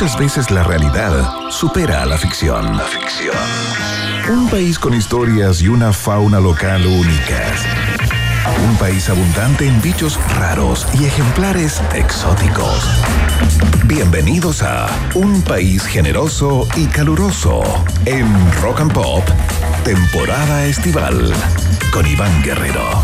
muchas veces la realidad supera a la ficción. La ficción. Un país con historias y una fauna local únicas. Un país abundante en bichos raros y ejemplares exóticos. Bienvenidos a Un país generoso y caluroso en Rock and Pop, temporada estival, con Iván Guerrero.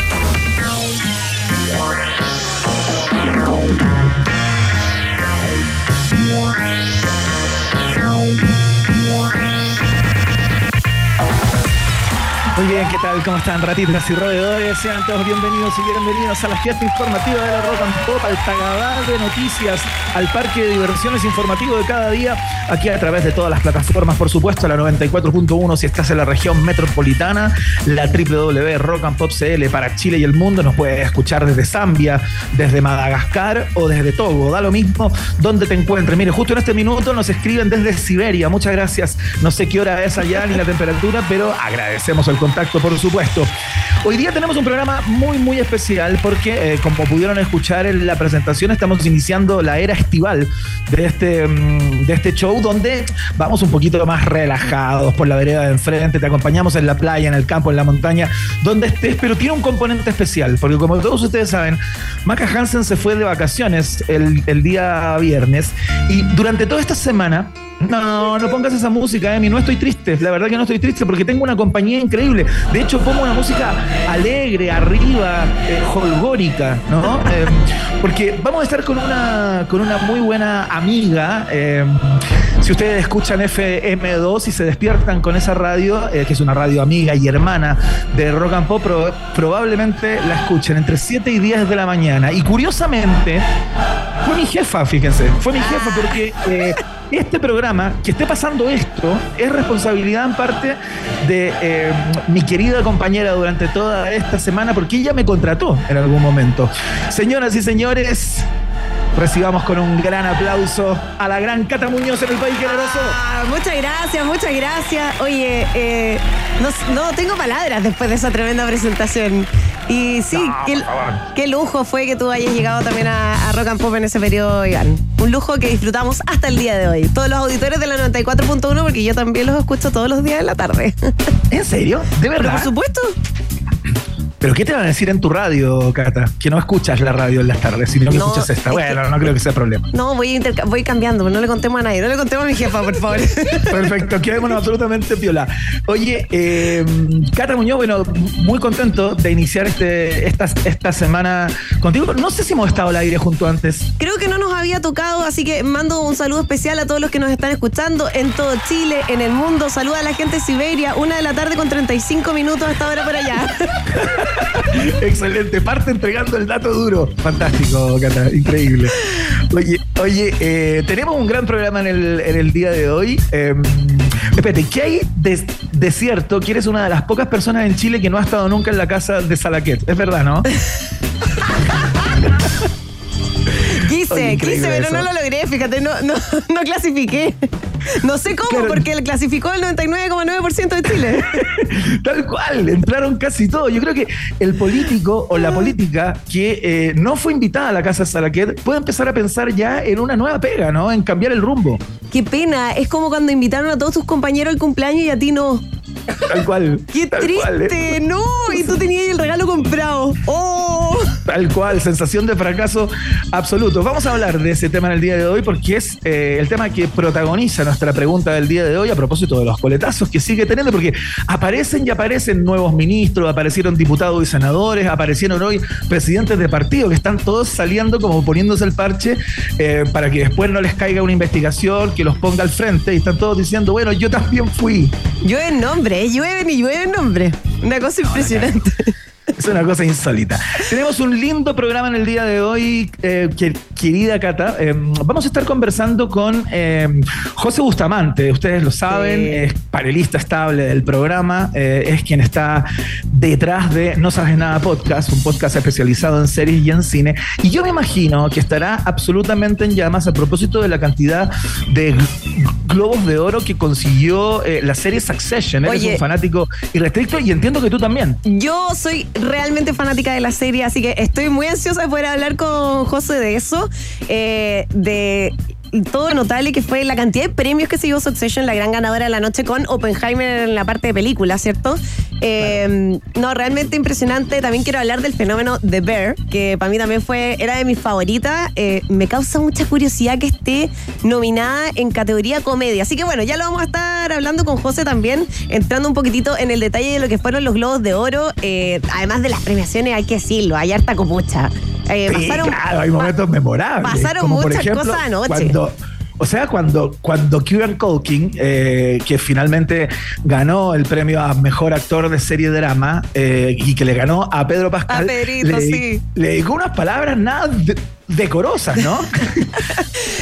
Bien, ¿qué tal? ¿Cómo están, ratitas y roedores? Sean todos bienvenidos y bienvenidos a la fiesta informativa de la Rock and Pop, al pagadar de noticias, al parque de diversiones informativo de cada día, aquí a través de todas las plataformas, por supuesto, la 94.1 si estás en la región metropolitana, la www Rock and Pop CL para Chile y el mundo, nos puedes escuchar desde Zambia, desde Madagascar o desde Togo, da lo mismo donde te encuentres. Mire, justo en este minuto nos escriben desde Siberia, muchas gracias. No sé qué hora es allá ni la temperatura, pero agradecemos el contacto, por supuesto. Hoy día tenemos un programa muy, muy especial porque, eh, como pudieron escuchar en la presentación, estamos iniciando la era estival de este, mm, de este show donde vamos un poquito más relajados por la vereda de enfrente, te acompañamos en la playa, en el campo, en la montaña, donde estés, pero tiene un componente especial, porque como todos ustedes saben, Maca Hansen se fue de vacaciones el, el día viernes y durante toda esta semana no, no pongas esa música, Emi. No estoy triste. La verdad que no estoy triste porque tengo una compañía increíble. De hecho, pongo una música alegre, arriba, eh, holgórica, ¿no? Eh, porque vamos a estar con una, con una muy buena amiga. Eh, si ustedes escuchan FM2 y se despiertan con esa radio, que es una radio amiga y hermana de Rock and Pop, pro- probablemente la escuchen entre 7 y 10 de la mañana. Y curiosamente, fue mi jefa, fíjense. Fue mi jefa porque eh, este programa, que esté pasando esto, es responsabilidad en parte de eh, mi querida compañera durante toda esta semana, porque ella me contrató en algún momento. Señoras y señores, recibamos con un gran aplauso a la gran Cata Muñoz en el País Generoso. Ah, muchas gracias, muchas gracias. Oye, eh, no, no tengo palabras después de esa tremenda presentación. Y sí, No, qué, lujo fue que tú hayas llegado también a, a Rock and Pop en ese periodo, Iván. Un lujo que disfrutamos hasta el día de hoy. Todos los auditores de la 94.1, porque yo también los escucho todos los días en la tarde. ¿En serio? ¿De Pero verdad? por supuesto. ¿Pero qué te van a decir en tu radio, Cata? Que no escuchas la radio en las tardes, sino que No, escuchas esta. es Bueno, que- no creo que sea problema. No, voy, voy cambiando, pero no le contemos a nadie. No le contemos a mi jefa, por favor. Perfecto, quedémonos absolutamente piola. Oye, eh, Cata Muñoz, bueno, muy contento de iniciar este, esta, esta semana contigo. No sé si hemos estado al aire junto antes. Creo que no nos había tocado, así que mando un saludo especial a todos los que nos están escuchando en todo Chile, en el mundo. Saluda a la gente de Siberia, una de la tarde con 35 minutos hasta ahora por allá. Excelente, parte entregando el dato duro. Fantástico, Cata, increíble. Oye, oye eh, tenemos un gran programa en el, en el día de hoy. Eh, espérate, ¿qué hay de, de cierto que eres una de las pocas personas en Chile que no ha estado nunca en la casa de Salaquet? Es verdad, ¿no? Quise, Oye, quise, pero eso. no lo logré, fíjate, no, no, no clasifiqué. No sé cómo, Claro. porque él clasificó el 99,9% de Chile. Tal cual, entraron casi todos. Yo creo que el político o la política que eh, no fue invitada a la casa de Salaquet puede empezar a pensar ya en una nueva pega, ¿no? En cambiar el rumbo. Qué pena, es como cuando invitaron a todos tus compañeros al cumpleaños y a ti no. Tal cual. Qué tal cual, ¿eh? triste, no. Y tú tenías el regalo comprado. ¡Oh! Tal cual, sensación de fracaso absoluto. Vamos a hablar de ese tema en el día de hoy porque es eh, el tema que protagoniza nuestra pregunta del día de hoy a propósito de los coletazos que sigue teniendo, porque aparecen y aparecen nuevos ministros, aparecieron diputados y senadores, aparecieron hoy presidentes de partido que están todos saliendo como poniéndose el parche eh, para que después no les caiga una investigación que los ponga al frente y están todos diciendo, bueno, yo también fui. Llueven nombres, llueven y llueven nombres. Una cosa impresionante. Es una cosa insólita. Tenemos un lindo programa en el día de hoy, eh, que- querida Cata. Eh, vamos a estar conversando con eh, José Bustamante. Ustedes lo saben, Sí. es panelista estable del programa, es quien está detrás de No Sabes Nada Podcast, un podcast especializado en series y en cine. Y yo me imagino que estará absolutamente en llamas a propósito de la cantidad de gl- globos de oro que consiguió la serie Succession. Eres Oye. un fanático irrestricto y entiendo que tú también. Yo soy realmente fanática de la serie, así que estoy muy ansiosa de poder hablar con José de eso, eh, de todo notable que fue la cantidad de premios que se llevó Succession, la gran ganadora de la noche con Oppenheimer en la parte de película, ¿cierto? Eh, no, realmente impresionante. También quiero hablar del fenómeno The Bear, que para mí también fue, era de mis favoritas. Eh, me causa mucha curiosidad que esté nominada en categoría comedia. Así que bueno, ya lo vamos a estar hablando con José también, entrando un poquitito en el detalle de lo que fueron los Globos de Oro. Eh, además de las premiaciones, hay que decirlo, hay harta copucha. Eh, pasaron, claro, hay momentos memorables. Pasaron muchas cosas anoche. Cuando, o sea, cuando, cuando Kieran Culkin, eh, que finalmente ganó el premio a mejor actor de serie drama eh, y que le ganó a Pedro Pascal, a Pedrito, le, sí. le dijo unas palabras nada de- decorosas, ¿no?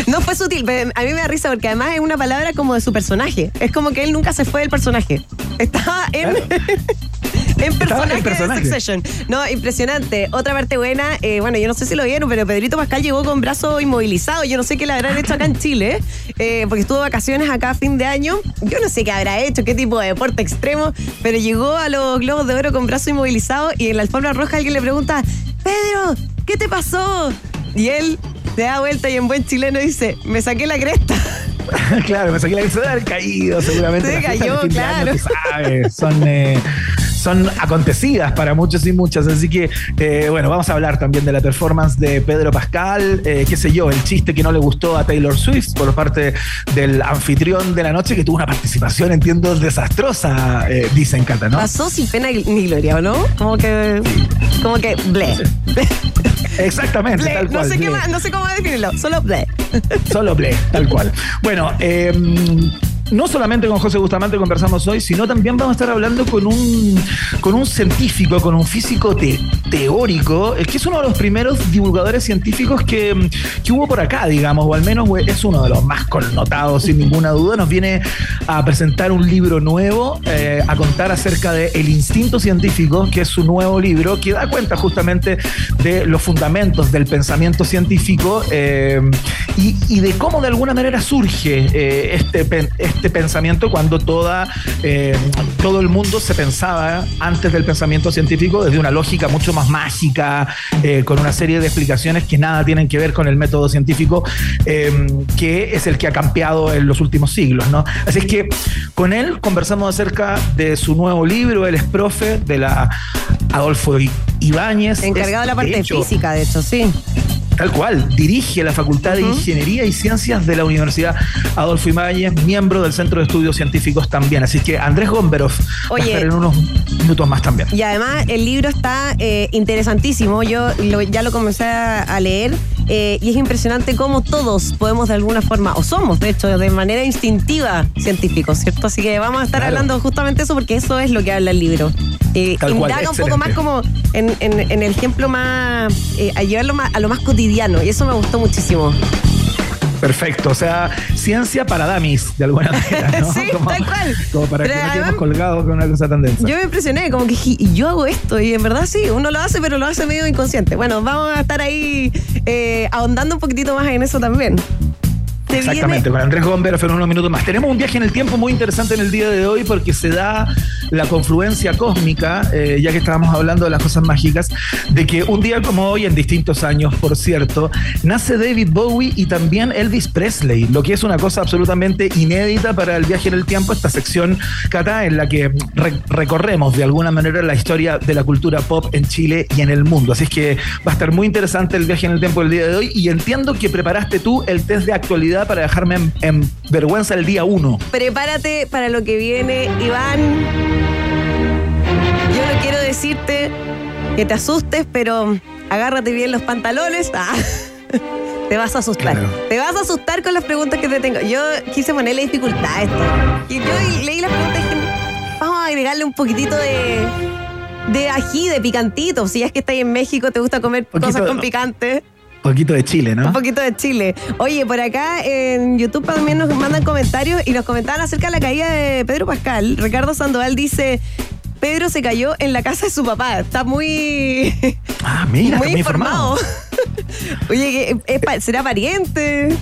No fue sutil, pero a mí me da risa porque además es una palabra como de su personaje. Es como que él nunca se fue del personaje. Estaba en, Claro. en personaje, personaje. de Succession. No, impresionante. Otra parte buena, eh, bueno, yo no sé si lo vieron, pero Pedrito Pascal llegó con brazo inmovilizado. Yo no sé qué le habrán hecho acá en Chile, eh, porque estuvo de vacaciones acá a fin de año. Yo no sé qué habrá hecho, qué tipo de deporte extremo, pero llegó a los Globos de Oro con brazo inmovilizado y en la alfombra roja alguien le pregunta, Pedro, ¿qué te pasó? Y él se da vuelta y en buen chileno dice, me saqué la cresta. claro, me saqué la se debe haber caído seguramente. Se cayó, de de año, claro. sabes, son, eh, son acontecidas para muchos y muchas. Así que, eh, bueno, vamos a hablar también de la performance de Pedro Pascal, eh, qué sé yo, el chiste que no le gustó a Taylor Swift por parte del anfitrión de la noche, que tuvo una participación, entiendo, desastrosa, dicen Cata, ¿no? Pasó sin pena ni gloria, ¿o no? Como que, como que, ble. Exactamente, Ble. tal No cual. sé, qué ble. más, no sé cómo definirlo, solo ble. Solo play, tal cual. Bueno, eh, no solamente con José Bustamante conversamos hoy, sino también vamos a estar hablando con un, con un científico, con un físico te- teórico, eh, que es uno de los primeros divulgadores científicos que, que hubo por acá, digamos, o al menos eh, es uno de los más connotados, sin ninguna duda. Nos viene a presentar un libro nuevo, eh, a contar acerca de El Instinto Científico, que es su nuevo libro, que da cuenta justamente de los fundamentos del pensamiento científico y, y de cómo de alguna manera surge este, pen- este pensamiento cuando toda, eh, todo el mundo se pensaba antes del pensamiento científico desde una lógica mucho más mágica, eh, con una serie de explicaciones que nada tienen que ver con el método científico, eh, que es el que ha cambiado en los últimos siglos. ¿no? Así es que con él conversamos acerca de su nuevo libro, él es profe de la Adolfo Ibáñez. Encargado de la parte hecho, física, de hecho, sí. Tal cual, dirige la Facultad de. Ingeniería y Ciencias de la Universidad Adolfo Ibáñez, miembro del Centro de Estudios Científicos también. Así que Andrés Gomberov va a estar en unos minutos más también. Y además el libro está eh, interesantísimo. Yo lo- ya lo comencé a leer eh, y es impresionante cómo todos podemos de alguna forma, o somos de hecho, de manera instintiva científicos, ¿cierto? Así que vamos a estar Claro. hablando justamente eso porque eso es lo que habla el libro. Eh, cual, indaga un poco más como en, en- en el ejemplo más, eh, a llevarlo más- a lo más cotidiano y eso me gustó muchísimo. Perfecto, o sea, ciencia para damis, de alguna manera, ¿no? Sí, tal cual. Como para Pero que no además- quedemos colgados con una cosa tan densa. Yo me impresioné, como que y yo hago esto, y en verdad sí, uno lo hace, pero lo hace medio inconsciente. Bueno, vamos a estar ahí eh, ahondando un poquitito más en eso también. Se Exactamente, viene- con Andrés Gomberov en unos minutos más. Tenemos un viaje en el tiempo muy interesante en el día de hoy porque se da la confluencia cósmica, eh, ya que estábamos hablando de las cosas mágicas, de que un día como hoy, en distintos años, por cierto, nace David Bowie y también Elvis Presley, lo que es una cosa absolutamente inédita para el viaje en el tiempo, esta sección, Cata, en la que re- recorremos de alguna manera la historia de la cultura pop en Chile y en el mundo. Así que va a estar muy interesante el viaje en el tiempo del día de hoy y entiendo que preparaste tú el test de actualidad para dejarme en, en vergüenza el día uno. Prepárate para lo que viene, Iván. Yo no quiero decirte que te asustes, pero agárrate bien los pantalones. Ah, Te vas a asustar. Claro. Te vas a asustar con las preguntas que te tengo. Yo quise ponerle dificultad a esto. Y yo leí las preguntas y dije, vamos a agregarle un poquitito de, de ají, de picantito. Si es que estás en México, te gusta comer Poquito cosas con picante. Un poquito de Chile, ¿no? Un poquito de Chile. Oye, por acá en YouTube también nos mandan comentarios y nos comentaban acerca de la caída de Pedro Pascal. Ricardo Sandoval dice. Pedro se cayó en la casa de su papá. Está muy, Ah, mira, muy está informado. Oye, ¿qué- es pa- ¿será pariente?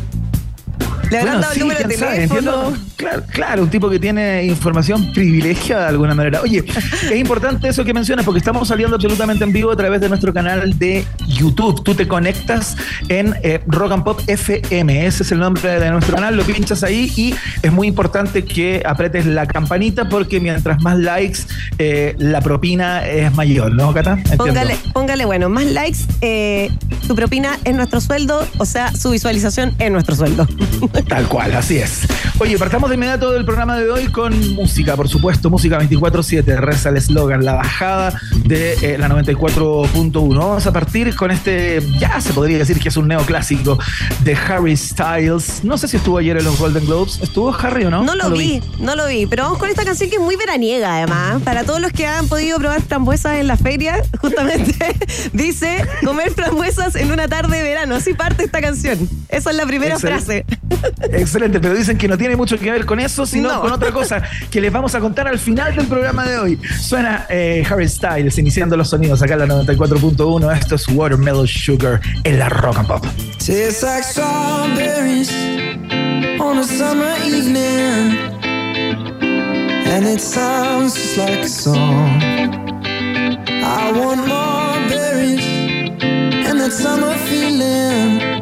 Le habrán dado el número de teléfono. Claro, claro, un tipo que tiene información privilegiada de alguna manera. Oye, es importante eso que mencionas porque estamos saliendo absolutamente en vivo a través de nuestro canal de YouTube. Tú te conectas en eh, Rock and Pop FM, ese es el nombre de nuestro canal, lo pinchas ahí y es muy importante que apretes la campanita porque mientras más likes, eh, la propina es mayor, ¿no, Cata? Póngale, póngale, bueno, más likes, eh, su propina es nuestro sueldo, o sea, su visualización es nuestro sueldo. Tal cual, así es. Oye, partamos de inmediato del programa de hoy con música, por supuesto, música 24-7, reza el eslogan, la bajada de eh, la 94.1. Vamos a partir con este, ya se podría decir que es un neoclásico de Harry Styles. No sé si estuvo ayer en los Golden Globes. ¿Estuvo Harry o no? No lo, vi, no lo vi, pero vamos con esta canción que es muy veraniega además. Para todos los que han podido probar frambuesas en la feria, justamente dice comer frambuesas en una tarde de verano. Así parte esta canción. Esa es la primera frase. Excelente, pero dicen que no tiene mucho que ver con eso, sino con otra cosa que les vamos a contar al final del programa de hoy. Suena eh, Harry Styles iniciando los sonidos acá en la 94.1. Esto es Watermelon Sugar en la Rock and Pop. Tastes like strawberries on a summer evening, and it sounds just like a song. I want more berries and that summer feeling.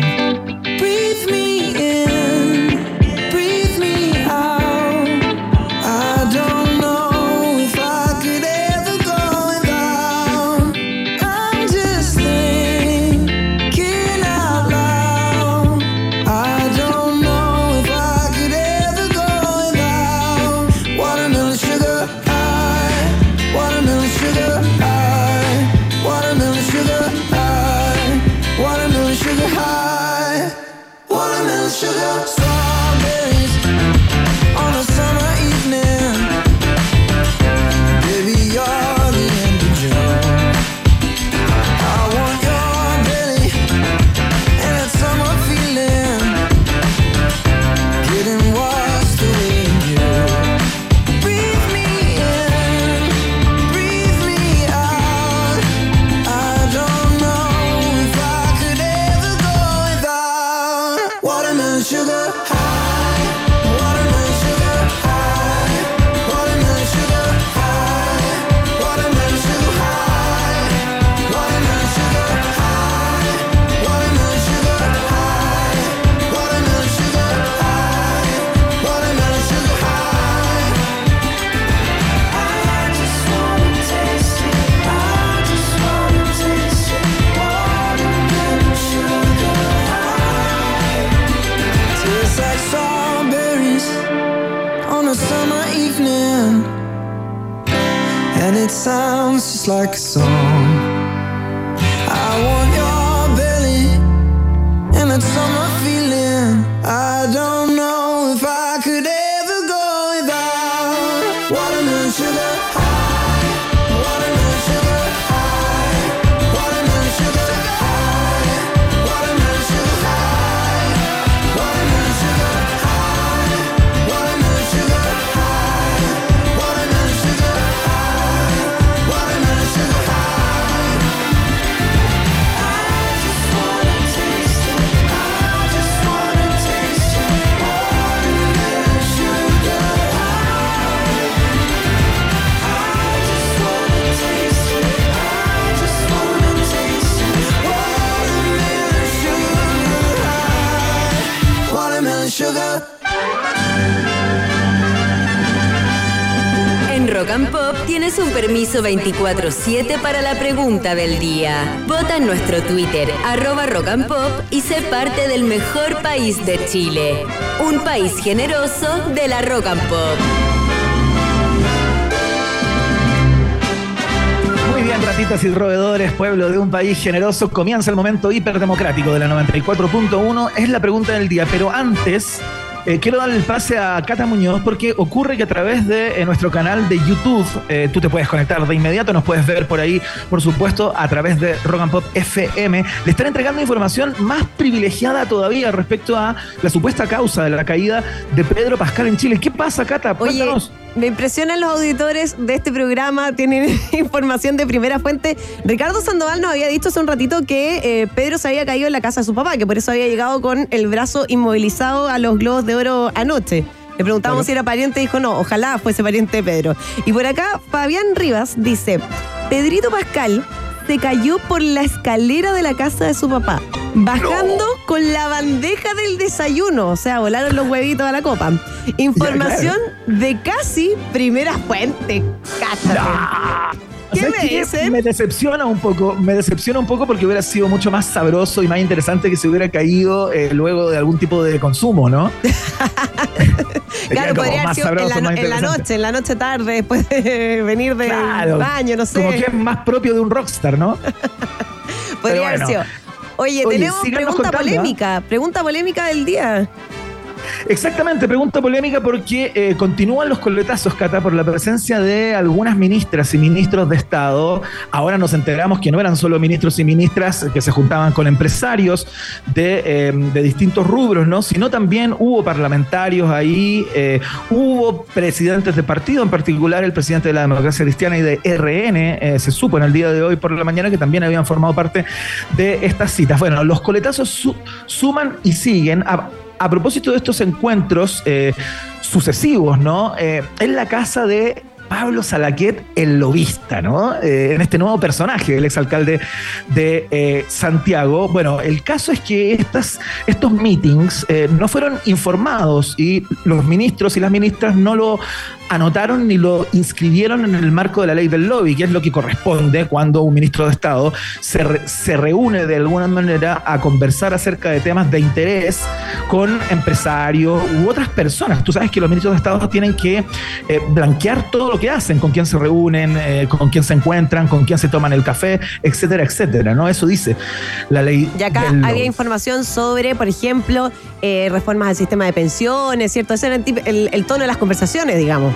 Sugar high, Rock and Pop tienes un permiso 24-7 para la pregunta del día. Vota en nuestro Twitter, arroba Rock and Pop, y sé parte del mejor país de Chile. Un país generoso de la Rock and Pop. Muy bien, ratitas y roedores, pueblo de un país generoso. Comienza el momento hiperdemocrático de la 94.1. Es la pregunta del día, pero antes eh, quiero darle el pase a Cata Muñoz porque ocurre que a través de eh, nuestro canal de YouTube eh, tú te puedes conectar de inmediato, nos puedes ver por ahí, por supuesto, a través de Rock and Pop FM. Le están entregando información más privilegiada todavía respecto a la supuesta causa de la caída de Pedro Pascal en Chile. ¿Qué pasa, Cata? Oye, Cuéntanos. Me impresionan los auditores de este programa, tienen información de primera fuente. Ricardo Sandoval nos había dicho hace un ratito que eh, Pedro se había caído en la casa de su papá, que por eso había llegado con el brazo inmovilizado a los globos de oro anoche. Le preguntamos si era pariente y dijo no, ojalá fuese pariente de Pedro. Y por acá, Fabián Rivas dice, Pedrito Pascal se cayó por la escalera de la casa de su papá, bajando con la bandeja del desayuno. O sea, volaron los huevitos a la copa. Información de casi primera fuente. Cáchate. ¿Qué ¿Sabes me qué? dicen? Me decepciona un poco, me decepciona un poco porque hubiera sido mucho más sabroso y más interesante que se hubiera caído eh, luego de algún tipo de consumo, ¿no? Claro, podría haber sido en la, en noche, en la noche tarde, después de venir del Claro, baño, no sé. Como que es más propio de un rockstar, ¿no? Podría haber sido. Oye, Oye, tenemos pregunta contando, ¿ah? polémica. Pregunta polémica del día. Exactamente, pregunta polémica porque eh, continúan los coletazos, Cata, por la presencia de algunas ministras y ministros de Estado. Ahora nos enteramos que no eran solo ministros y ministras que se juntaban con empresarios de, de distintos rubros, ¿no? Sino también hubo parlamentarios ahí, eh, hubo presidentes de partido, en particular el presidente de la Democracia Cristiana y de RN, eh, se supo en el día de hoy por la mañana que también habían formado parte de estas citas. Bueno, los coletazos su- suman y siguen. A, a propósito de estos encuentros eh, sucesivos, ¿no? Eh, en la casa de Pablo Salaquet, el lobista, ¿no? Eh, en este nuevo personaje, el exalcalde de eh, Santiago. Bueno, el caso es que estas, estos meetings no fueron informados y los ministros y las ministras no lo anotaron ni lo inscribieron en el marco de la ley del lobby, que es lo que corresponde cuando un ministro de Estado se, re- se reúne de alguna manera a conversar acerca de temas de interés con empresarios u otras personas. Tú sabes que los ministros de Estado tienen que eh, blanquear todo lo que hacen, con quién se reúnen, eh, con quién se encuentran, con quién se toman el café, etcétera, etcétera, ¿no? Eso dice la ley Y acá del había lobby. información sobre, por ejemplo, eh, reformas al sistema de pensiones, ¿cierto? Ese era el, el- el tono de las conversaciones, digamos.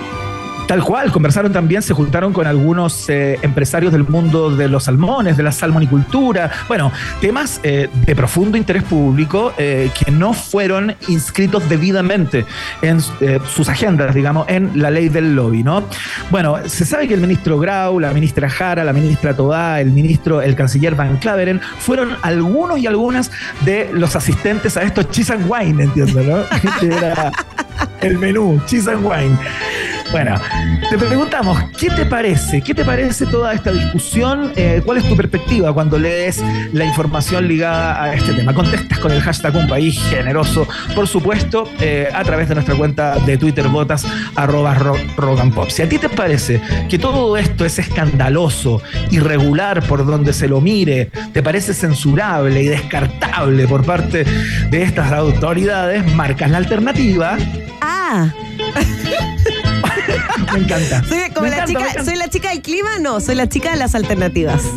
Tal cual, conversaron también, se juntaron con algunos eh, empresarios del mundo de los salmones, de la salmonicultura, bueno, temas eh, de profundo interés público eh, que no fueron inscritos debidamente en eh, sus agendas, digamos, en la ley del lobby, ¿no? Bueno, se sabe que el ministro Grau, la ministra Jara, la ministra Todá, el ministro, el canciller Van Claveren, fueron algunos y algunas de los asistentes a estos cheese and wine, entiendo, ¿no? Que era el menú, cheese and wine. Bueno, te preguntamos, ¿qué te parece? ¿Qué te parece toda esta discusión? Eh, ¿Cuál es tu perspectiva cuando lees la información ligada a este tema? Contestas con el hashtag Un País Generoso, por supuesto, eh, a través de nuestra cuenta de Twitter, botas, arroba ro-. Si a ti te parece que todo esto es escandaloso, irregular por donde se lo mire, te parece censurable y descartable por parte de estas autoridades, marcas la alternativa. Ah, Me encanta. soy, como Me la encanta, chica, encanta. ¿soy la chica del clima? No, soy la chica de las alternativas.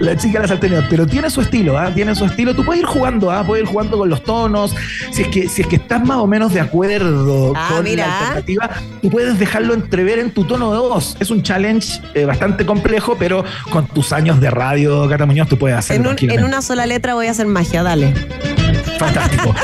La chica de las alternativas, pero tiene su estilo, ¿ah? Tiene su estilo. Tú puedes ir jugando, ¿ah? Puedes ir jugando con los tonos. Si es que, si es que estás más o menos de acuerdo Ah, con mira. la alternativa, tú puedes dejarlo entrever en tu tono de voz. Es un challenge eh, bastante complejo, pero con tus años de radio, Cata Muñoz, tú puedes hacerlo En, un- en tranquilamente. una sola letra voy a hacer magia, dale. Fantástico.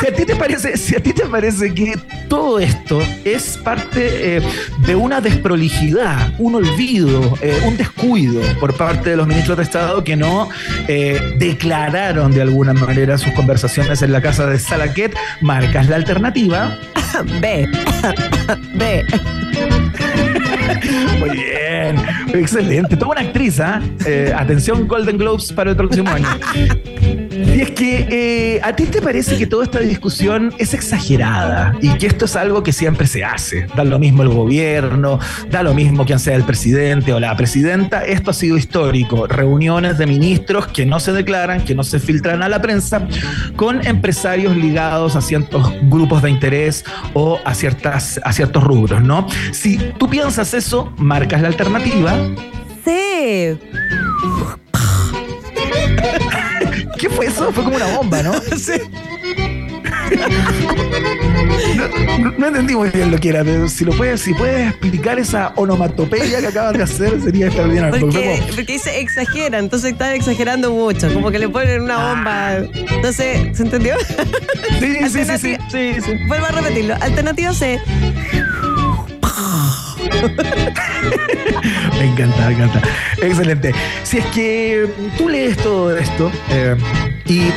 Si a ti te parece, si a ti te parece que todo esto es parte eh, de una desprolijidad, un olvido, eh, un descuido por parte de los ministros de Estado que no eh, declararon de alguna manera sus conversaciones en la casa de Salaquet, marcas la alternativa. B. B. Muy bien, excelente. Toda una actriz, ¿ah? Eh, atención, Golden Globes para el próximo año. Y es que eh, a ti te parece que toda esta discusión es exagerada y que esto es algo que siempre se hace. Da lo mismo el gobierno, da lo mismo quien sea el presidente o la presidenta. Esto ha sido histórico. Reuniones de ministros que no se declaran, que no se filtran a la prensa, con empresarios ligados a ciertos grupos de interés o a, ciertas, a ciertos rubros, ¿no? Si tú piensas eso, marcas la alternativa. C. ¿Qué fue eso? Fue como una bomba, ¿no? Sí. No, no- no entendí muy bien lo que era, pero si lo puedes, si puedes explicar esa onomatopeya que acabas de hacer, sería extraordinario. porque Porque, fue como- porque dice exagera, entonces están exagerando mucho, como que le ponen una bomba. Entonces, ¿se entendió? Sí, sí, sí, sí, sí, sí. Vuelvo a repetirlo. Alternativa C. Me encanta, me encanta. Excelente. Si es que tú lees todo esto eh, y,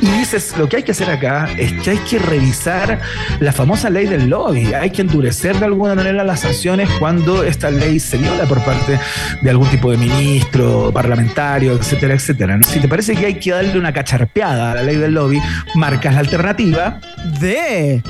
y dices, lo que hay que hacer acá es que hay que revisar la famosa ley del lobby. Hay que endurecer de alguna manera las sanciones cuando esta ley se viola por parte de algún tipo de ministro, parlamentario, etcétera, etcétera. Si te parece que hay que darle una cacharpeada a la ley del lobby, marcas la alternativa. De.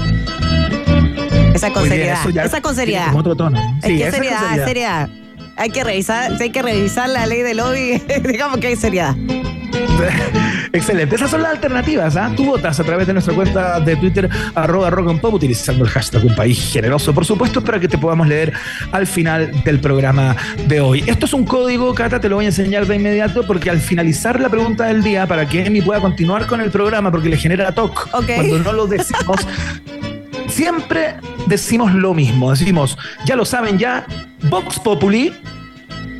Esa con seriedad. Esa con seriedad. como otro tono. Es Sí, que esa seriedad, seriedad. Hay que revisar, si hay que revisar la ley del lobby, digamos que hay seriedad. Excelente. Esas son las alternativas. ¿ah? Tú votas a través de nuestra cuenta de Twitter, arroba rock and pop, utilizando el hashtag un país generoso, por supuesto, para que te podamos leer al final del programa de hoy. Esto es un código, Cata, te lo voy a enseñar de inmediato, porque al finalizar la pregunta del día, para que Emi pueda continuar con el programa, porque le genera TOC Ok. cuando no lo decimos. Siempre decimos lo mismo, decimos, ya lo saben ya, Vox Populi,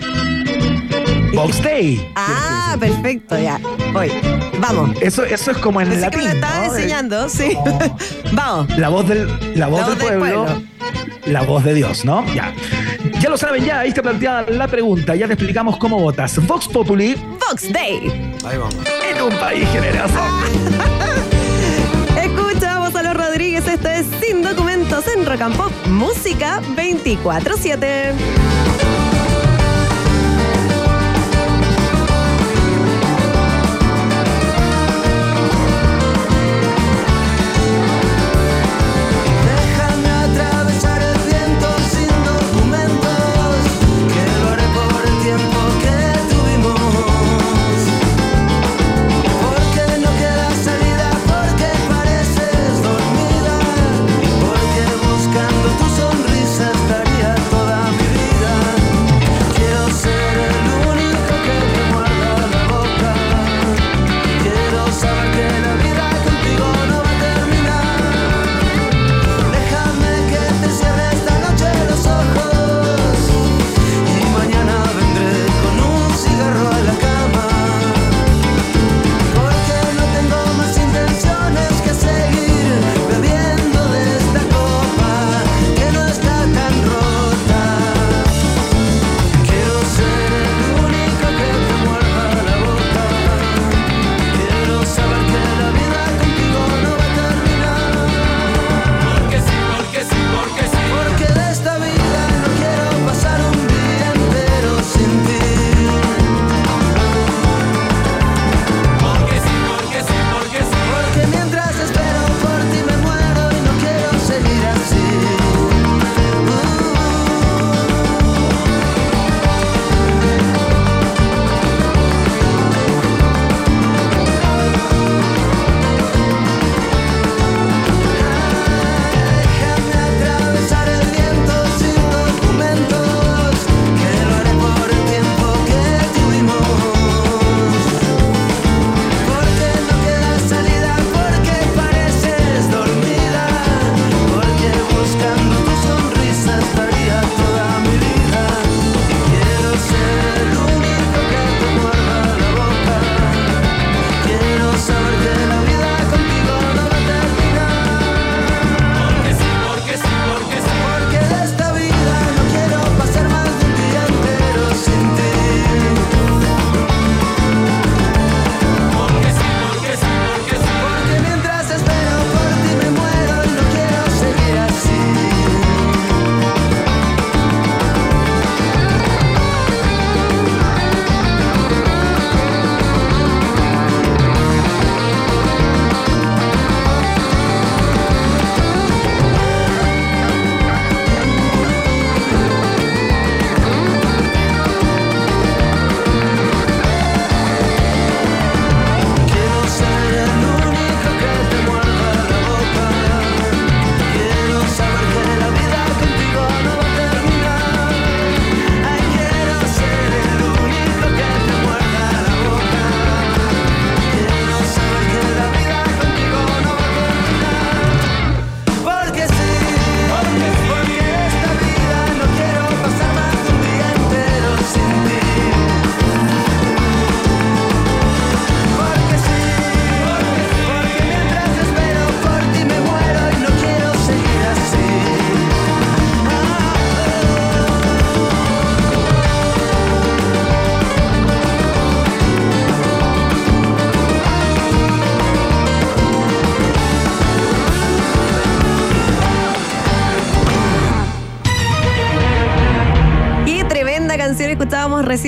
Vox Day. Ah, perfecto, ya. Voy. Vamos. Eso, eso es como en Pensé latín. que me lo estabas ¿no? enseñando, sí. Oh. Vamos. La voz del, la voz La del, voz del pueblo, pueblo. la voz de Dios, ¿no? Ya. Ya lo saben, ya ahí está planteada la pregunta, ya te explicamos cómo votas. Vox Populi Vox Day. Ahí vamos. en un país generoso. Escuchamos Rodríguez, esto es Sin Documentos en Rock and Pop, música 24-7.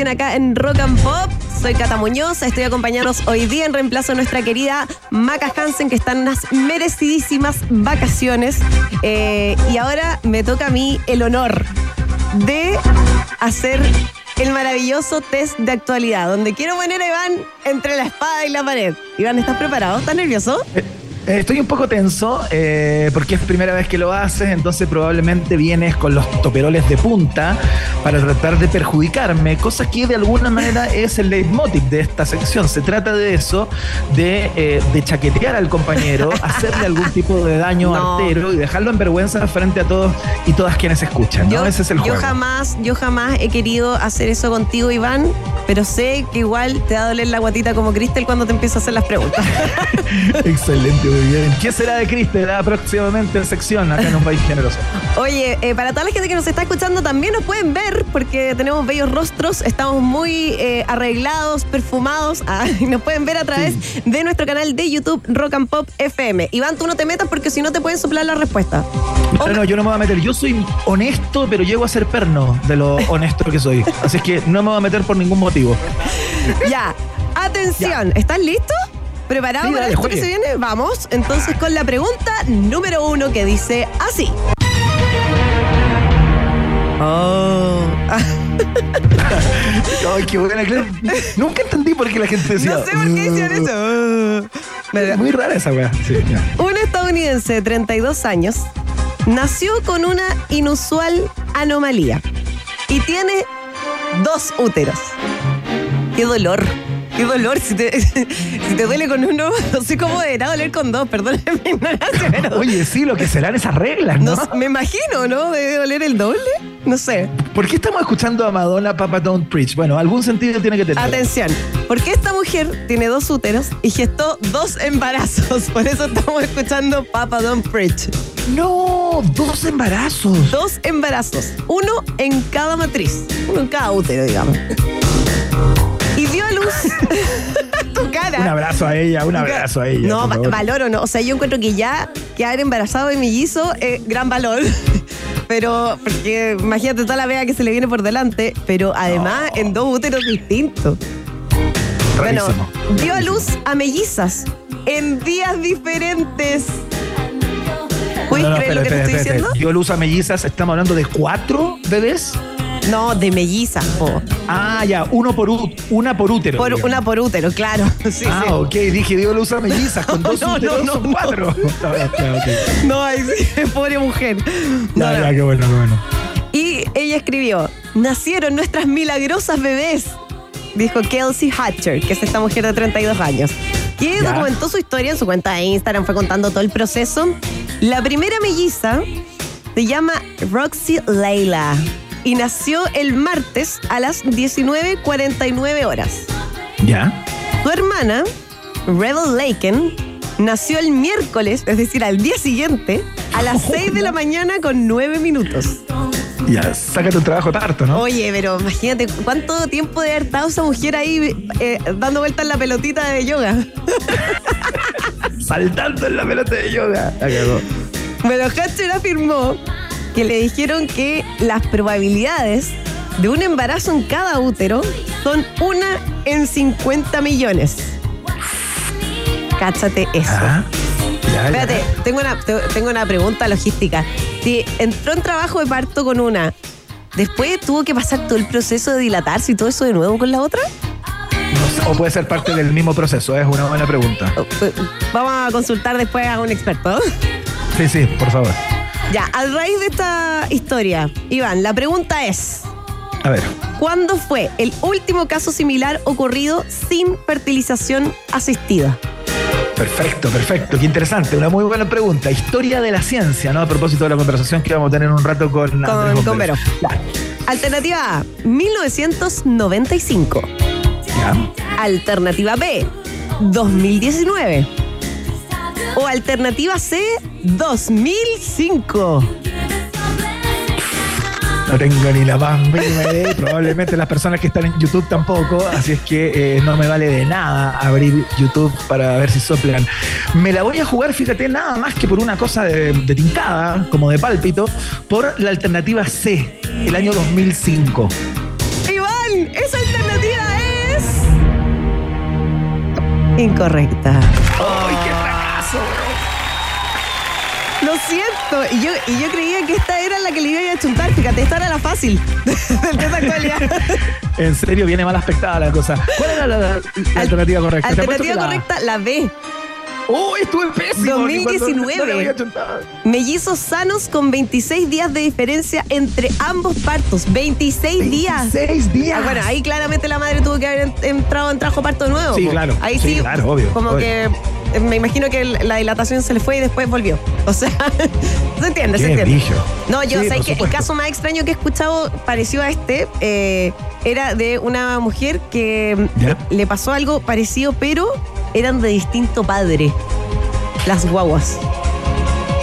Recién acá en Rock and Pop. Soy Cata Muñoz, estoy acompañándonos hoy día en reemplazo de nuestra querida Maca Hansen, que está en unas merecidísimas vacaciones. Eh, y ahora me toca a mí el honor de hacer el maravilloso test de actualidad, donde quiero poner a Iván entre la espada y la pared. Iván, ¿estás preparado? ¿Estás nervioso? Eh, Estoy un poco tenso eh, porque es primera vez que lo haces, entonces probablemente vienes con los toperoles de punta para tratar de perjudicarme, cosa que de alguna manera es el leitmotiv de esta sección. Se trata de eso, de, eh, de chaquetear al compañero, hacerle algún tipo de daño No. artero y dejarlo en vergüenza frente a todos y todas quienes escuchan. ¿no? Ese es el yo juego. jamás, yo jamás he querido hacer eso contigo, Iván, pero sé que igual te va a doler la guatita como Cristel cuando te empiezo a hacer las preguntas. Excelente, ¿Qué será de Cristel ah, próximamente en sección acá en un país generoso? Oye, eh, para toda la gente que nos está escuchando también nos pueden ver porque tenemos bellos rostros, estamos muy eh, arreglados, perfumados, ah, y nos pueden ver a través de nuestro canal de YouTube Rock and Pop FM. Iván, tú no te metas porque si no te pueden soplar la respuesta. No, no, yo no me voy a meter. Yo soy honesto, pero llego a ser perno de lo honesto que soy. Así es que no me voy a meter por ningún motivo. Ya, atención, ¿estás listo? ¿Preparado Sí, para dale, esto que se viene? Vamos, entonces con la pregunta número uno que dice así. Oh. Ay, qué buena, claro. Nunca entendí por qué la gente decía. No sé por qué hicieron eso. Mira, Muy rara esa weá. Sí. Un estadounidense de 32 años nació con una inusual anomalía y tiene dos úteros. ¡Qué dolor! ¡Qué dolor! Si te, si te duele con uno, no sé cómo deberá doler con dos, perdóname mi ignorancia, pero... Oye, sí, lo que serán esas reglas, ¿no? me imagino, ¿no? ¿Debe doler el doble? No sé. ¿Por qué estamos escuchando a Madonna Papa Don't Preach? Bueno, algún sentido tiene que tener. Atención, porque esta mujer tiene dos úteros y gestó dos embarazos. Por eso estamos escuchando Papa Don't Preach. No, dos embarazos. Dos embarazos, uno en cada matriz, uno en cada útero, digamos. Y dio a luz tu cara. Un abrazo a ella, un abrazo a ella. No, por va- favor. valor o no. O sea, yo encuentro que ya quedar embarazado de mellizo es gran valor. Pero, porque imagínate toda la vea que se le viene por delante. Pero además en dos úteros distintos. Bueno, Rarísimo. dio a luz a mellizas en días diferentes. ¿Puedes No, no, creer lo que te espera, estoy espera, diciendo? Yo luz a mellizas, estamos hablando de cuatro bebés. No, de mellizas, po. Ah, ya, uno por una por útero. Por, digamos. una por útero, claro. Sí, ah, sí. ok, dije, digo luz a mellizas, con dos No, no, úteros no, son cuatro. No, sí, pobre mujer. No, Ya, no. ya, qué bueno, qué bueno. Y ella escribió, nacieron nuestras milagrosas bebés, dijo Kelsey Hatcher, que es esta mujer de 32 años. Que Ya. documentó su historia en su cuenta de Instagram, fue contando todo el proceso. La primera melliza se llama Roxy Leila y nació el martes a las 19.49 horas. Ya. Su hermana, Rebel Laken, nació el miércoles, es decir, al día siguiente, a las 6 de la mañana con 9 minutos. Ya, sácate un trabajo tarto, ¿no? Oye, pero imagínate cuánto tiempo de haber estado esa mujer ahí eh, dando vueltas en la pelotita de yoga. Saltando en la pelota de yoga. Bueno, Hatcher afirmó que le dijeron que las probabilidades de un embarazo en cada útero son una en 50 millones. Cáchate eso. Ah, ya, ya. Espérate, tengo una, te- tengo una pregunta logística. Si entró en trabajo de parto con una, después tuvo que pasar todo el proceso de dilatarse y todo eso de nuevo con la otra? O puede ser parte del mismo proceso, es una buena pregunta. Oh, eh, Vamos a consultar después a un experto. Sí, sí, por favor. Ya, a raíz de esta historia, Iván, la pregunta es, A ver. ¿cuándo fue el último caso similar ocurrido sin fertilización asistida? Perfecto, perfecto. Qué interesante. Una muy buena pregunta. Historia de la ciencia, ¿no? A propósito de la conversación que vamos a tener un rato con Andrés con. Vero. Alternativa A, 1995. Ya. Alternativa B, 2019. O alternativa C, 2005. No tengo ni la más mínima idea. y Probablemente las personas que están en YouTube tampoco. Así es que eh, no me vale de nada abrir YouTube para ver si soplan. Me la voy a jugar, fíjate, nada más que por una cosa de, de tincada, como de pálpito, por la alternativa C, el año 2005. Iván, esa alternativa es. Incorrecta. ¡Ay, Lo siento. Y yo, y yo creía que esta era la que le iba a chuntar. Fíjate, esta era la fácil del actualidad. En serio, viene mal aspectada la cosa. ¿Cuál era la, la alternativa correcta? Alternativa que la- correcta, la B. ¡Oh, estuve pésimo! ni cuando- 2019. no le había chuntado. Mellizos sanos con 26 días de diferencia entre ambos partos. 26 días. Seis días. Ah, bueno, ahí claramente la madre tuvo que haber en- entrado en trabajo parto nuevo. Sí, po. claro. Ahí Sí, sí, claro, obvio, Como obvio. que eh, me imagino que la dilatación se le fue y después volvió. O sea, se entiende, se Qué entiende. brillo. No, yo Sí, sé que el caso más extraño que he escuchado parecido a este eh, era de una mujer que ¿Ya? le pasó algo parecido, pero eran de distinto padre. Las guaguas.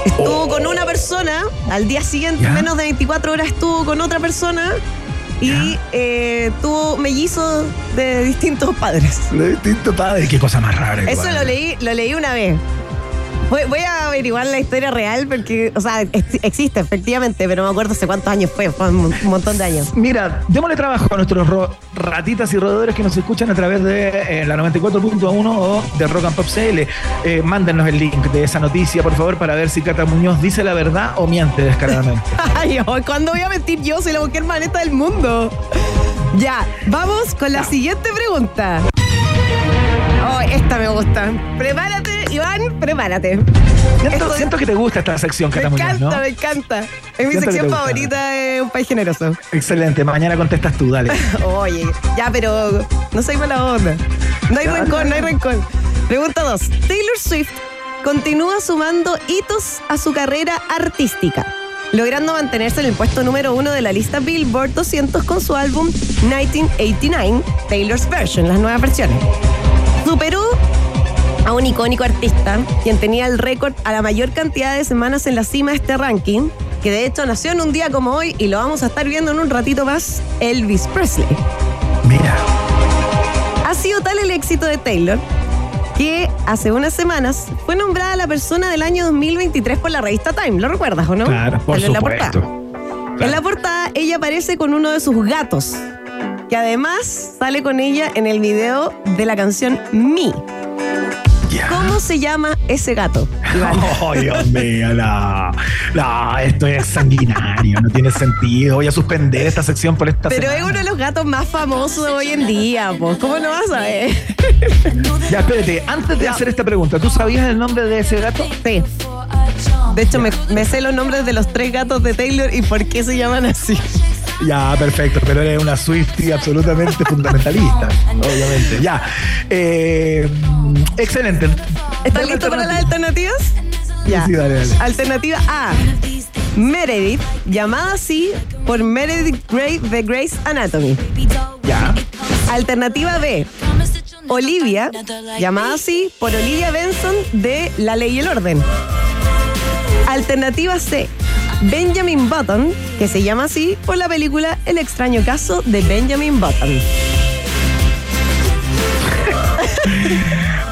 Estuvo con una persona, al día siguiente. ¿Ya? menos de 24 horas, estuvo con otra persona y eh, tuvo mellizos de distintos padres. De distinto padre. Qué cosa más rara. Eso igual. lo leí, lo leí una vez. Voy, voy a averiguar la historia real porque, o sea, ex- existe efectivamente, pero no me acuerdo hace cuántos años fue, fue un montón de años. Mira, démosle trabajo a nuestros ro- ratitas y roedores que nos escuchan a través de eh, la 94.1 o de Rock and Pop CL. Eh, mándenos el link de esa noticia, por favor, para ver si Cata Muñoz dice la verdad o miente descaradamente. Ay, oh, ¿cuándo voy a mentir yo? Soy la mujer más neta del mundo. Ya, vamos con la siguiente pregunta. Oh, esta me gusta. Prepárate, Iván, prepárate. Siento, Esto- siento que te gusta esta sección, Me Cata Muñoz, encanta, ¿no? me encanta. Es mi Siento que sección te gusta. favorita de Un País Generoso. Excelente, mañana contestas tú, dale. Oye, ya, pero no soy mala onda. No hay Ya, rencor, no hay rencor. Pregunta 2. Taylor Swift continúa sumando hitos a su carrera artística, logrando mantenerse en el puesto número uno de la lista Billboard 200 con su álbum 1989, Taylor's Version, las nuevas versiones. Superó a un icónico artista, quien tenía el récord a la mayor cantidad de semanas en la cima de este ranking, que de hecho nació en un día como hoy y lo vamos a estar viendo en un ratito más, Elvis Presley. Mira. Ha sido tal el éxito de Taylor que hace unas semanas fue nombrada la persona del año 2023 por la revista Time. ¿Lo recuerdas o no? Claro, por Sale en la portada. En la portada ella aparece con uno de sus gatos, que además sale con ella en el video de la canción Me. Ya. ¿Cómo se llama ese gato? Iván? Oh, Dios mío, no. No, esto es sanguinario, no tiene sentido. Voy a suspender esta sección por esta Pero es uno de los gatos más famosos de hoy en día, pues. ¿Cómo no vas a ver? Ya, espérate, antes de hacer esta pregunta, ¿tú sabías el nombre de ese gato? Sí. De hecho, me, me sé los nombres de los tres gatos de Taylor y por qué se llaman así. Ya, perfecto, pero eres una Swiftie absolutamente fundamentalista, obviamente. Ya. Eh, excelente. ¿Estás listo para las alternativa. alternativas? Ya. Sí, dale, dale. Alternativa A. Meredith, llamada así por Meredith Grey de Grey's Anatomy. Ya. Alternativa B. Olivia, llamada así por Olivia Benson de La Ley y el Orden. Alternativa C. Benjamin Button, que se llama así por la película El extraño caso de Benjamin Button.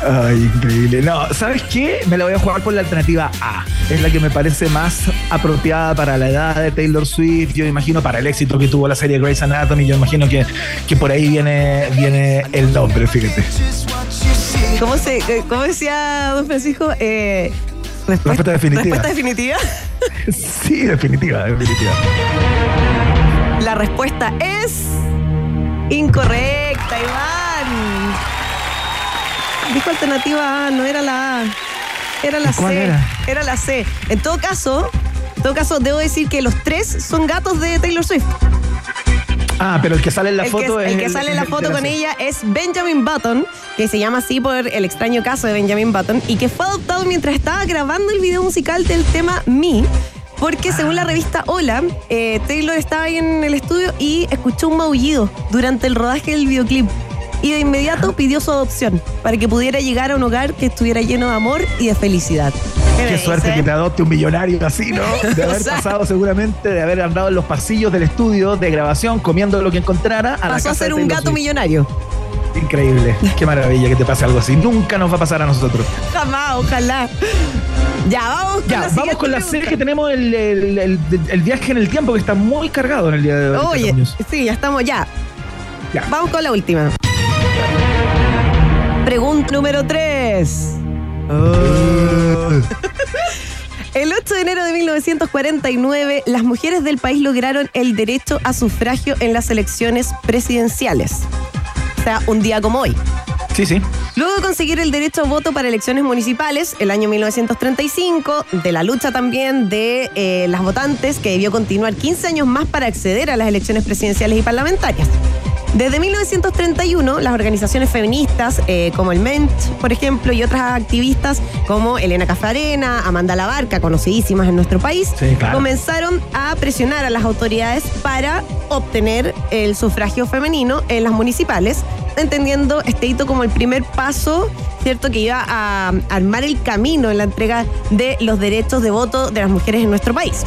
Ay, increíble. No, ¿sabes qué? Me la voy a jugar por la alternativa A. Es la que me parece más apropiada para la edad de Taylor Swift. Yo imagino para el éxito que tuvo la serie Grey's Anatomy. Yo imagino que, que por ahí viene, viene el nombre, fíjate. ¿Cómo, se, cómo decía don Francisco? Eh, Respuesta definitiva. Respuesta definitiva. Sí, definitiva, definitiva. La respuesta es incorrecta, Iván. Dijo alternativa A, no era la A. Era la ¿Y cuál C. era? la C. En todo caso, en todo caso, debo decir que los tres son gatos de Taylor Swift. Ah, pero el que sale en la el foto que, es. el que sale en la foto con ella es Benjamin Button, que se llama así por el extraño caso de Benjamin Button, y que fue adoptado mientras estaba grabando el video musical del tema Me. Porque según la revista Hola, eh, Taylor estaba ahí en el estudio y escuchó un maullido durante el rodaje del videoclip. Y de inmediato pidió su adopción para que pudiera llegar a un hogar que estuviera lleno de amor y de felicidad. Qué suerte que te adopte un millonario así, ¿no? De haber O sea- pasado seguramente, de haber andado en los pasillos del estudio de grabación comiendo lo que encontrara a la Pasó a ser un gato millonario. Increíble. Qué maravilla que te pase algo así. Nunca nos va a pasar a nosotros. Jamás, ojalá. Ya, vamos con Ya, la vamos con la serie que tenemos el, el- el- el viaje en el tiempo que está muy cargado en el día de hoy. Oye, sí, ya estamos ya. Ya. Vamos con la última. Pregunta número 3. El 8 de enero de 1949, las mujeres del país lograron el derecho a sufragio en las elecciones presidenciales. O sea, un día como hoy. Sí, sí. Luego de conseguir el derecho a voto para elecciones municipales, el año 1935, de la lucha también de eh, las votantes, que debió continuar 15 años más para acceder a las elecciones presidenciales y parlamentarias. Desde 1931, las organizaciones feministas eh, como el MENT, por ejemplo, y otras activistas como Elena Cafarena, Amanda Labarca, conocidísimas en nuestro país, Sí, claro. comenzaron a presionar a las autoridades para obtener el sufragio femenino en las municipales, entendiendo este hito como el primer paso, ¿cierto?, que iba a armar el camino en la entrega de los derechos de voto de las mujeres en nuestro país.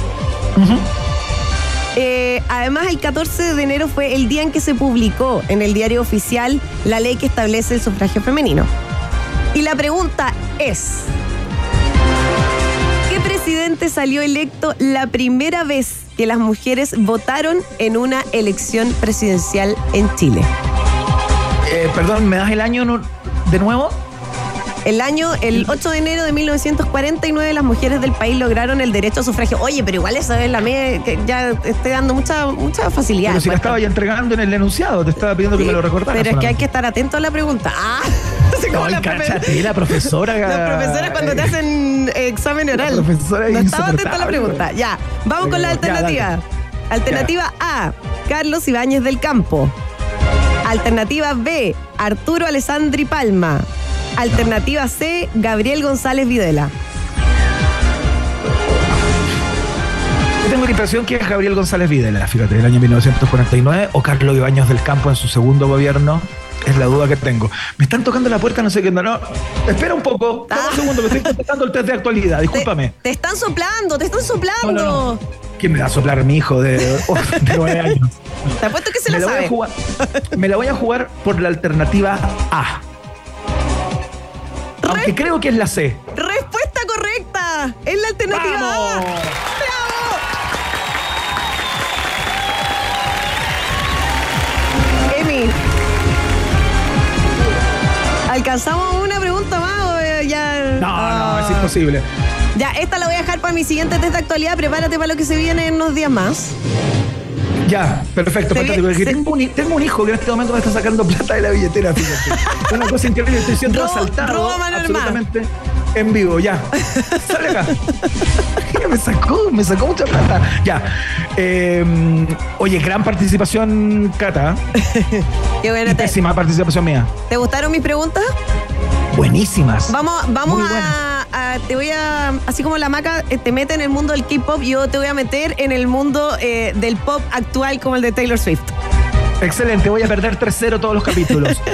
Eh, además, el 14 de enero fue el día en que se publicó en el diario oficial la ley que establece el sufragio femenino. Y la pregunta es, ¿qué presidente salió electo la primera vez que las mujeres votaron en una elección presidencial en Chile? Eh, perdón, ¿me das el año de nuevo? El año, el 8 de enero de 1949, las mujeres del país lograron el derecho a sufragio. Oye, pero igual esa vez la me que ya estoy dando mucha, mucha facilidad. Pero si la estaba ya entregando en el enunciado, te estaba pidiendo que me lo recordaras. Pero es que hay que estar atento a la pregunta. Ah, como Ay, la profe- la profesora. Las profesoras cuando te hacen eh, examen oral. La profesora es no estaba atenta a la pregunta. Ya, vamos con la Ya, alternativa. Alternativa A, Carlos Ibáñez del Campo. Alternativa B, Arturo Alessandri Palma. Alternativa C, Gabriel González Videla. Yo tengo la impresión que es Gabriel González Videla, fíjate, del año 1949, o Carlos Ibaños del Campo en su segundo gobierno. Es la duda que tengo. Me están tocando la puerta, no sé qué. No, no. Espera un poco. Ah. un segundo, me estoy contestando el test de actualidad. Discúlpame. te están soplando, te están soplando. no, no. ¿Quién me va a soplar mi hijo de, de nueve años? Te apuesto que se me la, voy sabe. a jugar, me la voy a jugar por la alternativa A. Aunque creo que es la C. Respuesta correcta. Es la alternativa A. ¡Vamos! ¡Bravo! Emi. ¿Alcanzamos una pregunta más o eh, ya? No, no, es Ah. imposible. Ya, esta la voy a dejar para mi siguiente test de actualidad. Prepárate para lo que se viene en unos días más. Ya, perfecto, Se fantástico. se- tengo, un, hi- tengo un hijo que en este momento me está sacando plata de la billetera, fíjate. Es una cosa increíble, estoy siendo asaltado absolutamente en vivo, ya. Sale acá. Me sacó, me sacó mucha plata. Ya. Eh, oye, gran participación, Cata. Qué Y bueno. ¿Te, pésima participación mía. te gustaron mis preguntas? Buenísimas. Vamos, vamos Muy buenas. a, a- Te voy a. Así como la maca eh, te mete en el mundo del K-pop, yo te voy a meter en el mundo eh, del pop actual como el de Taylor Swift. Excelente, voy a perder 3-0 todos los capítulos.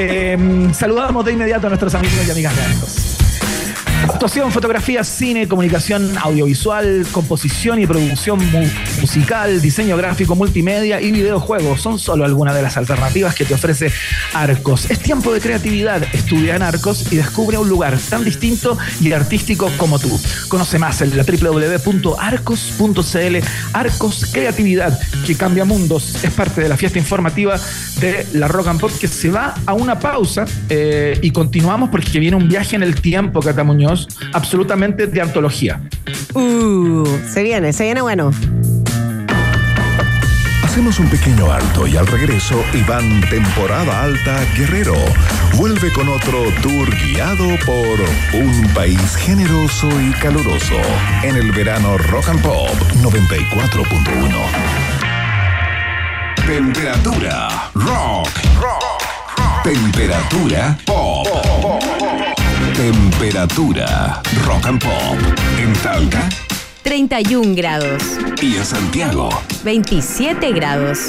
Eh, saludamos de inmediato a nuestros amigos y amigas de Arcos. Actuación, fotografía, cine, comunicación audiovisual, composición y producción mu- musical, diseño gráfico, multimedia y videojuegos son solo algunas de las alternativas que te ofrece Arcos. Es tiempo de creatividad. Estudia en Arcos y descubre un lugar tan distinto y artístico como tú. Conoce más en la www.arcos.cl. Arcos Creatividad que cambia mundos. Es parte de la fiesta informativa de la Rock and Pop que se va a una pausa eh, y continuamos porque viene un viaje en el tiempo, Cata Absolutamente de antología. Uh, se viene, se viene bueno. Hacemos un pequeño alto y al regreso, Iván Temporada Alta Guerrero vuelve con otro tour guiado por un país generoso y caluroso en el verano Rock and Pop 94.1. Temperatura rock. Temperatura pop. Temperatura rock and pop en Talca 31 grados, y en Santiago. 27 grados.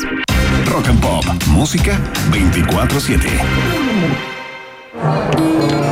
Rock and Pop. Música 24-7.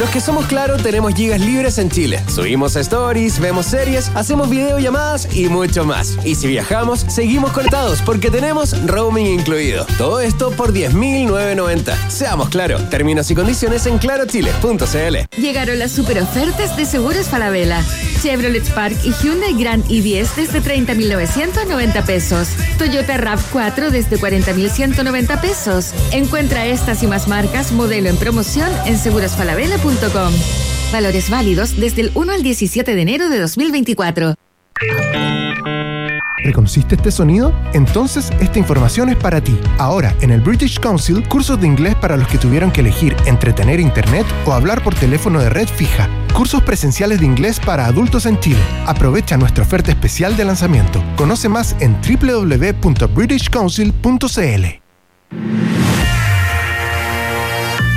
Los que somos claro tenemos gigas libres en Chile. Subimos stories, vemos series, hacemos videollamadas y mucho más. Y si viajamos, seguimos conectados porque tenemos roaming incluido. Todo esto por 10.990. Seamos claro. Términos y condiciones en clarochile.cl. Llegaron las super ofertas de Seguros Falabella. Chevrolet Spark y Hyundai Grand i10 desde 30.990 pesos. Toyota RAV4 desde 40.190 pesos. Encuentra estas y más marcas modelo en promoción en segurosfalabella.com. Valores válidos desde el 1 al 17 de enero de 2024. ¿Reconociste este sonido? Entonces esta información es para ti. Ahora, en el British Council, cursos de inglés para los que tuvieron que elegir entre tener internet o hablar por teléfono de red fija. Cursos presenciales de inglés para adultos en Chile. Aprovecha nuestra oferta especial de lanzamiento. Conoce más en www.britishcouncil.cl.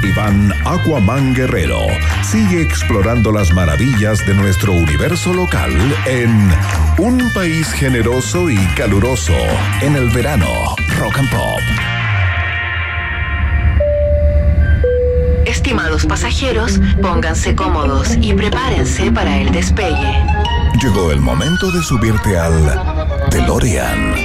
Iván Aquaman Guerrero sigue explorando las maravillas de nuestro universo local en Un país generoso y caluroso en el verano Rock and Pop. Estimados pasajeros, pónganse cómodos y prepárense para el despegue. Llegó el momento de subirte al DeLorean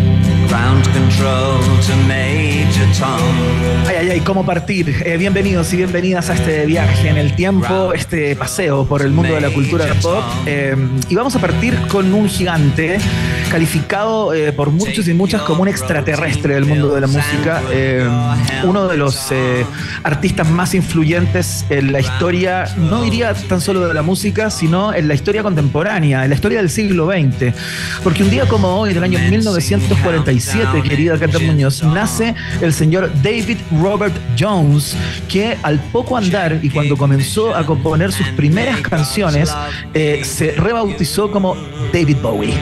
Ay, ay, ay, cómo partir. Eh, bienvenidos y bienvenidas a este viaje en el tiempo, este paseo por el mundo de la cultura pop. Eh, y vamos a partir con un gigante calificado eh, por muchos y muchas como un extraterrestre del mundo de la música. Uno de los artistas más influyentes en la historia, no diría tan solo de la música, sino en la historia contemporánea, en la historia del siglo XX. Porque un día como hoy, del año 1947, querida Cata Muñoz, nace el señor David Robert Jones, que al poco andar y cuando comenzó a componer sus primeras canciones, eh, se rebautizó como David Bowie.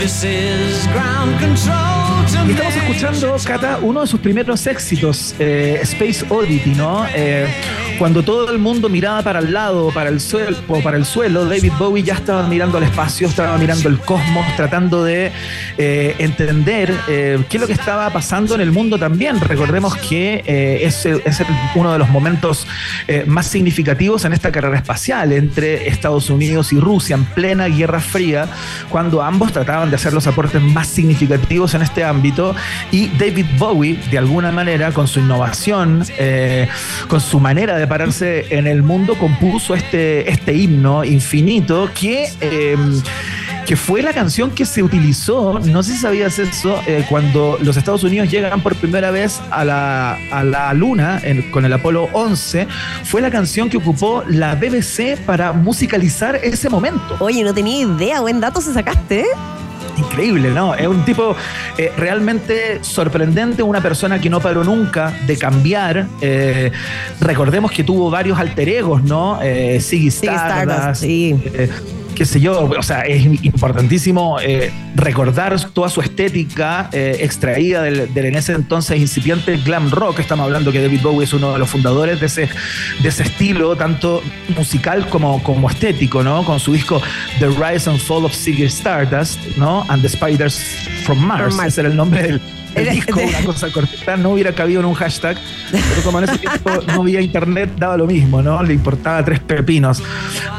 This is ground control Y estamos escuchando, Cata, uno de sus primeros éxitos, eh, Space Oddity, ¿no? Eh, cuando todo el mundo miraba para el lado, para el suelo, para el suelo, David Bowie ya estaba mirando al espacio, estaba mirando el cosmos, tratando de eh, entender eh, qué es lo que estaba pasando en el mundo también. Recordemos que eh, es, es uno de los momentos eh, más significativos en esta carrera espacial entre Estados Unidos y Rusia en plena Guerra Fría, cuando ambos trataban de hacer los aportes más significativos en este ámbito y David Bowie, de alguna manera, con su innovación, con su manera de pararse en el mundo, compuso este, este himno infinito que... eh, que fue la canción que se utilizó, no sé si sabías eso, eh, cuando los Estados Unidos llegan por primera vez a la, a la Luna con el Apolo 11, fue la canción que ocupó la BBC para musicalizar ese momento. Oye, no tenía idea, buen dato se sacaste, ¿eh? Increíble, ¿no? Es un tipo eh, realmente sorprendente, una persona que no paró nunca de cambiar. Eh, recordemos que tuvo varios alter egos, ¿no? Eh, Ziggy Ziggy Stardust, Stardust, sí. Qué sé yo, o sea, es importantísimo eh, recordar toda su estética eh, extraída del, del en ese entonces incipiente glam rock. Estamos hablando que David Bowie es uno de los fundadores de ese, de ese estilo, tanto musical como, como estético, ¿no? Con su disco The Rise and Fall of Ziggy Stardust, ¿no? And the Spiders from Mars. From Mars. Ese era el nombre del, del Era- disco, una cosa cortita, no hubiera cabido en un hashtag, pero como en ese tiempo no había internet, daba lo mismo, ¿no? Le importaba tres pepinos.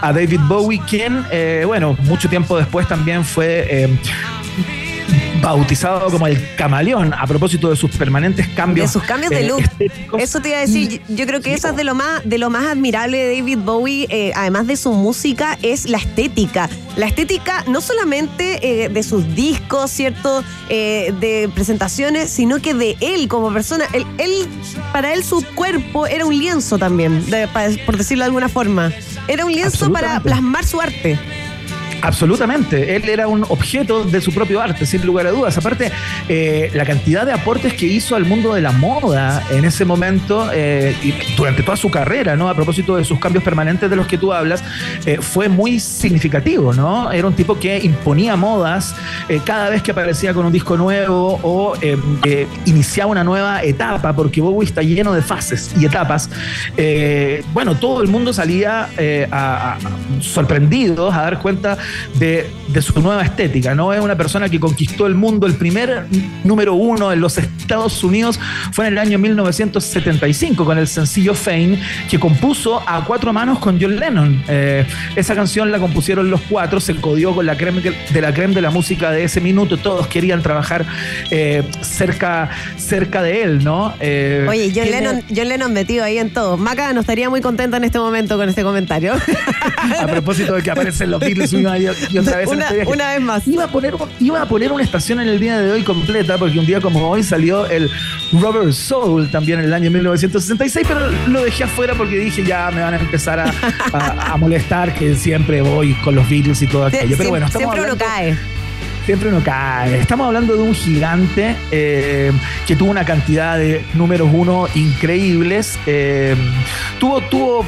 A David Bowie, quien, eh, bueno, mucho tiempo después también fue eh, bautizado como el camaleón a propósito de sus permanentes cambios. De sus cambios de eh, look. estéticos. Eso te iba a decir, yo, creo que eso es de lo más, de lo más admirable de David Bowie, eh, además de su música, es la estética. La estética no solamente eh, de sus discos, ¿cierto? Eh, de presentaciones, sino que de él como persona. Él, él- para él su cuerpo era un lienzo también, de- por decirlo de alguna forma. Era un lienzo para plasmar su arte. Absolutamente, él era un objeto de su propio arte, sin lugar a dudas. Aparte, eh, la cantidad de aportes que hizo al mundo de la moda en ese momento eh, y durante toda su carrera, ¿no? A propósito de sus cambios permanentes de los que tú hablas, eh, fue muy significativo, ¿no? Era un tipo que imponía modas eh, cada vez que aparecía con un disco nuevo o eh, iniciaba una nueva etapa, porque Bowie está lleno de fases y etapas. Bueno, todo el mundo salía a- a- a dar cuenta de, de su nueva estética, ¿no? Es una persona que conquistó el mundo. El primer número uno en los Estados Unidos fue en el año 1975 con el sencillo Fame, que compuso a cuatro manos con John Lennon. Eh, esa canción la compusieron los cuatro, se codió con la creme de la creme de la música de ese minuto. Todos querían trabajar eh, cerca, cerca de él, ¿no? Eh, Oye, John tiene- Lennon, John Lennon metido ahí en todo. Maca no estaría muy contenta en este momento con este comentario. A propósito de que aparecen los Beatles una y y otra vez Una- este vez más. Iba a, poner, iba a poner una estación en el día de hoy completa, porque un día como hoy salió el Rubber Soul también en el año 1966, pero lo dejé afuera porque dije ya me van a empezar a, a- a molestar que siempre voy con los Beatles y todo aquello. Pero bueno, estamos Siempre uno hablando- cae. Siempre uno cae. Estamos hablando de un gigante eh, que tuvo una cantidad de números uno increíbles. Eh, tuvo, tuvo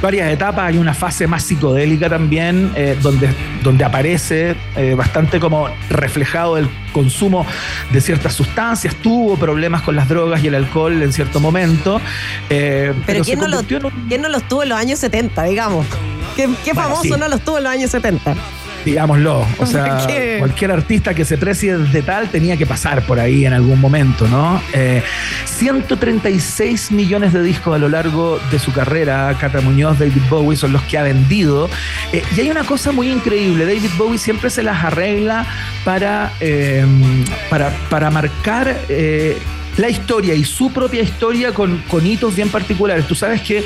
varias etapas, hay una fase más psicodélica también, eh, donde, donde aparece eh, bastante como reflejado el consumo de ciertas sustancias, tuvo problemas con las drogas y el alcohol en cierto momento. eh, Pero, ¿quién, no los, convirtió en un- ¿quién no los tuvo en los años 70, digamos? ¿Qué, qué Bueno, famoso sí. no los tuvo en los años 70? Digámoslo. O sea, cualquier artista que se precie de tal tenía que pasar por ahí en algún momento, ¿no? Eh, 136 millones de discos a lo largo de su carrera, Cata Muñoz, David Bowie son los que ha vendido. Eh, y hay una cosa muy increíble, David Bowie siempre se las arregla para, eh, para, para marcar... eh, la historia y su propia historia con, con hitos bien particulares. Tú sabes que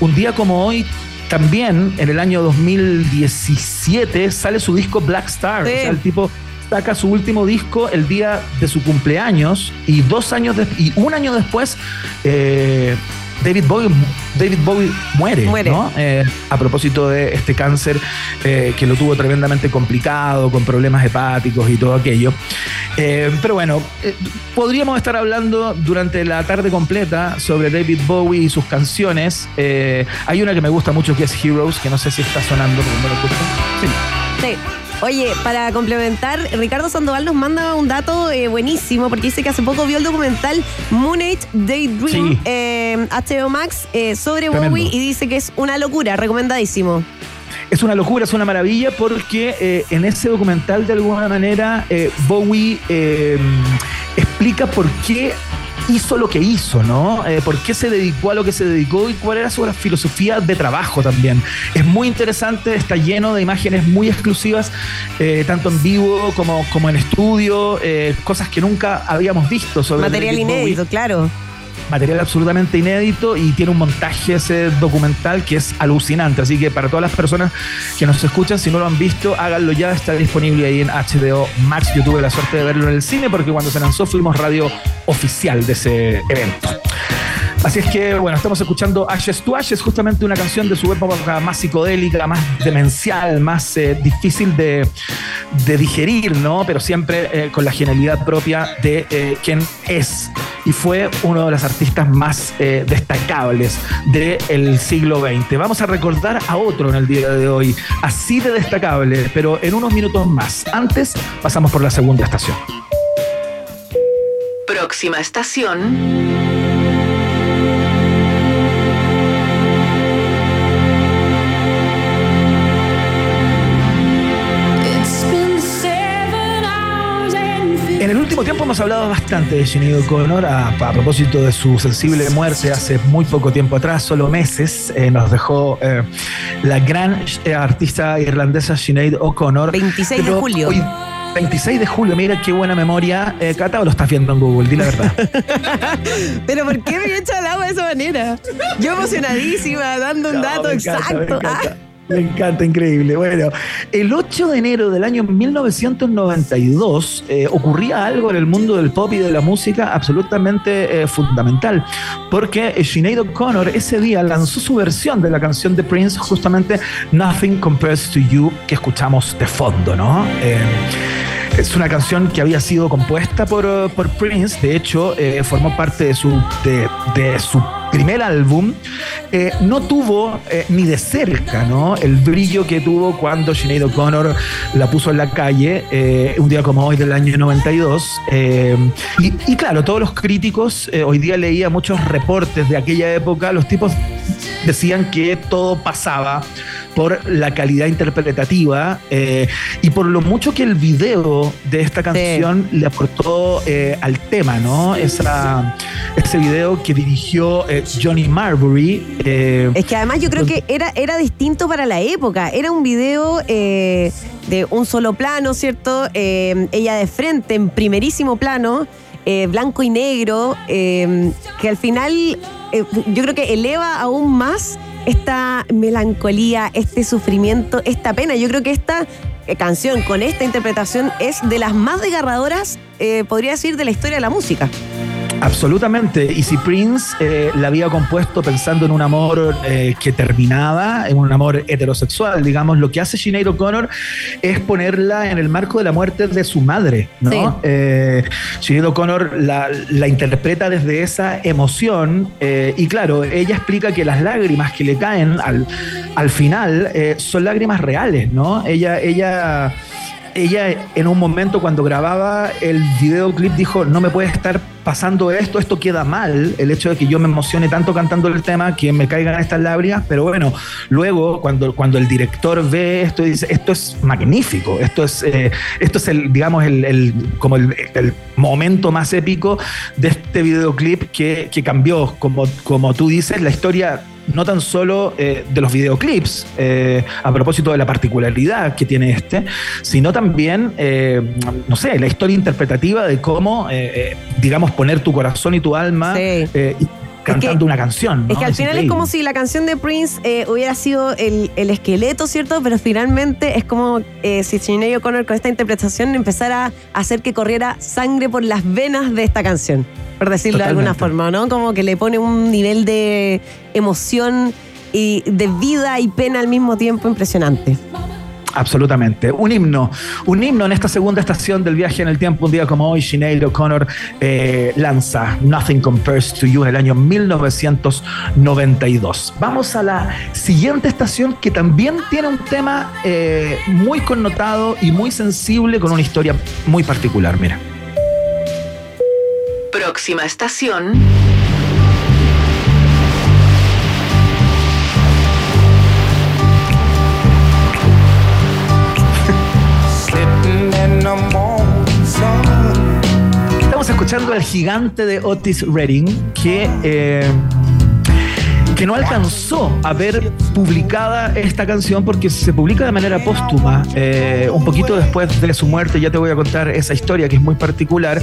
un día como hoy también en el año 2017 sale su disco Black Star. Sí. O sea, el tipo saca su último disco el día de su cumpleaños y dos años de- y un año después eh, David Bowie, David Bowie muere, Muere. ¿no? Eh, a propósito de este cáncer eh, que lo tuvo tremendamente complicado, con problemas hepáticos y todo aquello. Eh, pero bueno, podríamos estar hablando durante la tarde completa sobre David Bowie y sus canciones. Hay una que me gusta mucho que es Heroes, que no sé si está sonando, pero lo. Sí. Sí. Oye, para complementar, Ricardo Sandoval nos manda un dato eh, buenísimo porque dice que hace poco vio el documental Moon Age Daydream Sí. eh, HBO Max eh, sobre Tremendo. Bowie y dice que es una locura, recomendadísimo. Es una locura, es una maravilla porque en ese documental de alguna manera Bowie explica por qué hizo lo que hizo, ¿no? Eh, por qué se dedicó a lo que se dedicó y cuál era su filosofía de trabajo también. Es muy interesante, está lleno de imágenes muy exclusivas, eh, tanto en vivo como, como en estudio, eh, cosas que nunca habíamos visto sobre Material inédito, claro. Material absolutamente inédito y tiene un montaje ese documental que es alucinante. Así que para todas las personas que nos escuchan, si no lo han visto, háganlo ya. Está disponible ahí en HBO Max. Yo tuve la suerte de verlo en el cine porque cuando se lanzó fuimos radio oficial de ese evento. Así es que, bueno, estamos escuchando Ashes to Ashes, justamente una canción de su época más psicodélica, más demencial, más eh, difícil de, digerir, ¿no? Pero siempre eh, con la genialidad propia de eh, quien es y fue uno de los artistas más destacables del siglo XX. Vamos a recordar a otro en el día de hoy, así de destacable, pero en unos minutos más. Antes pasamos por la segunda estación. Próxima estación. Último tiempo hemos hablado bastante de Sinead O'Connor a, a propósito de su sensible muerte hace muy poco tiempo atrás, solo meses. eh, nos dejó eh, la gran eh, artista irlandesa Sinead O'Connor. 26 de julio. hoy- 26 de julio, mira qué buena memoria. Eh, Cata, ¿o lo estás viendo en Google? Di la verdad. Pero ¿por qué me echa el agua de esa manera? Yo emocionadísima, dando un No, dato encanta, exacto. Me encanta. Increíble. Bueno, el 8 de enero del año 1992 eh, ocurría algo en el mundo del pop y de la música absolutamente eh, fundamental, porque Sinead O'Connor ese día lanzó su versión de la canción de Prince, justamente Nothing Compares to You, que escuchamos de fondo, ¿no? Eh, es una canción que había sido compuesta por, por Prince, de hecho, eh, formó parte de su, de, su primer álbum. Eh, no tuvo eh, ni de cerca ¿no? el brillo que tuvo cuando Sinead O'Connor la puso en la calle, eh, un día como hoy del año 92. Eh, y, claro, todos los críticos, eh, hoy día leía muchos reportes de aquella época, los tipos decían que todo pasaba por la calidad interpretativa eh, y por lo mucho que el video de esta canción le aportó eh, al tema, ¿no? Esa, ese video que dirigió eh, Johnny Marbury. Es que además yo creo que era, era distinto para la época. Era un video de un solo plano, ¿cierto? Ella de frente, en primerísimo plano, eh, blanco y negro, eh, que al final eh, yo creo que eleva aún más esta melancolía, este sufrimiento, esta pena. Yo creo que esta eh, canción con esta interpretación es de las más desgarradoras, eh, podría decir, de la historia de la música. Absolutamente. Y si Prince eh, la había compuesto pensando en un amor eh, que terminaba, en un amor heterosexual, digamos, lo que hace Sinead O'Connor es ponerla en el marco de la muerte de su madre, ¿no? Sí. Eh, Sinead O'Connor la, la interpreta desde esa emoción eh, y claro, ella explica que las lágrimas que le caen al, al final eh, son lágrimas reales, ¿no? Ella, ella ella en un momento cuando grababa el videoclip dijo, no me puede estar pasando esto, esto queda mal, el hecho de que yo me emocione tanto cantando el tema que me caigan estas lágrimas, pero bueno, luego cuando, cuando el director ve esto dice, esto es magnífico, esto es, eh, esto es el, digamos, el, el- como el momento más épico de este videoclip que, que cambió, como, como tú dices, la historia no tan solo eh, de los videoclips, eh, a propósito de la particularidad que tiene este, sino también, eh, no sé, la historia interpretativa de cómo, eh, eh, digamos, poner tu corazón y tu alma Sí. eh, y- cantando una canción. Es que al final es como si la canción de Prince eh, hubiera sido el, el esqueleto, ¿cierto? Pero finalmente es como eh, si Sinead O'Connor con esta interpretación empezara a hacer que corriera sangre por las venas de esta canción, por decirlo de alguna forma, ¿no? Como que le pone un nivel de emoción y de vida y pena al mismo tiempo impresionante. Absolutamente. Un himno. Un himno en esta segunda estación del viaje en el tiempo. Un día como hoy, Sinead O'Connor eh, lanza Nothing Compares to You en el año 1992. Vamos a la siguiente estación que también tiene un tema eh, muy connotado y muy sensible con una historia muy particular. Mira. Próxima estación. Escuchando al gigante de Otis Redding que, eh, que no alcanzó a ver publicada esta canción porque se publica de manera póstuma, eh, un poquito después de su muerte. Ya te voy a contar esa historia que es muy particular.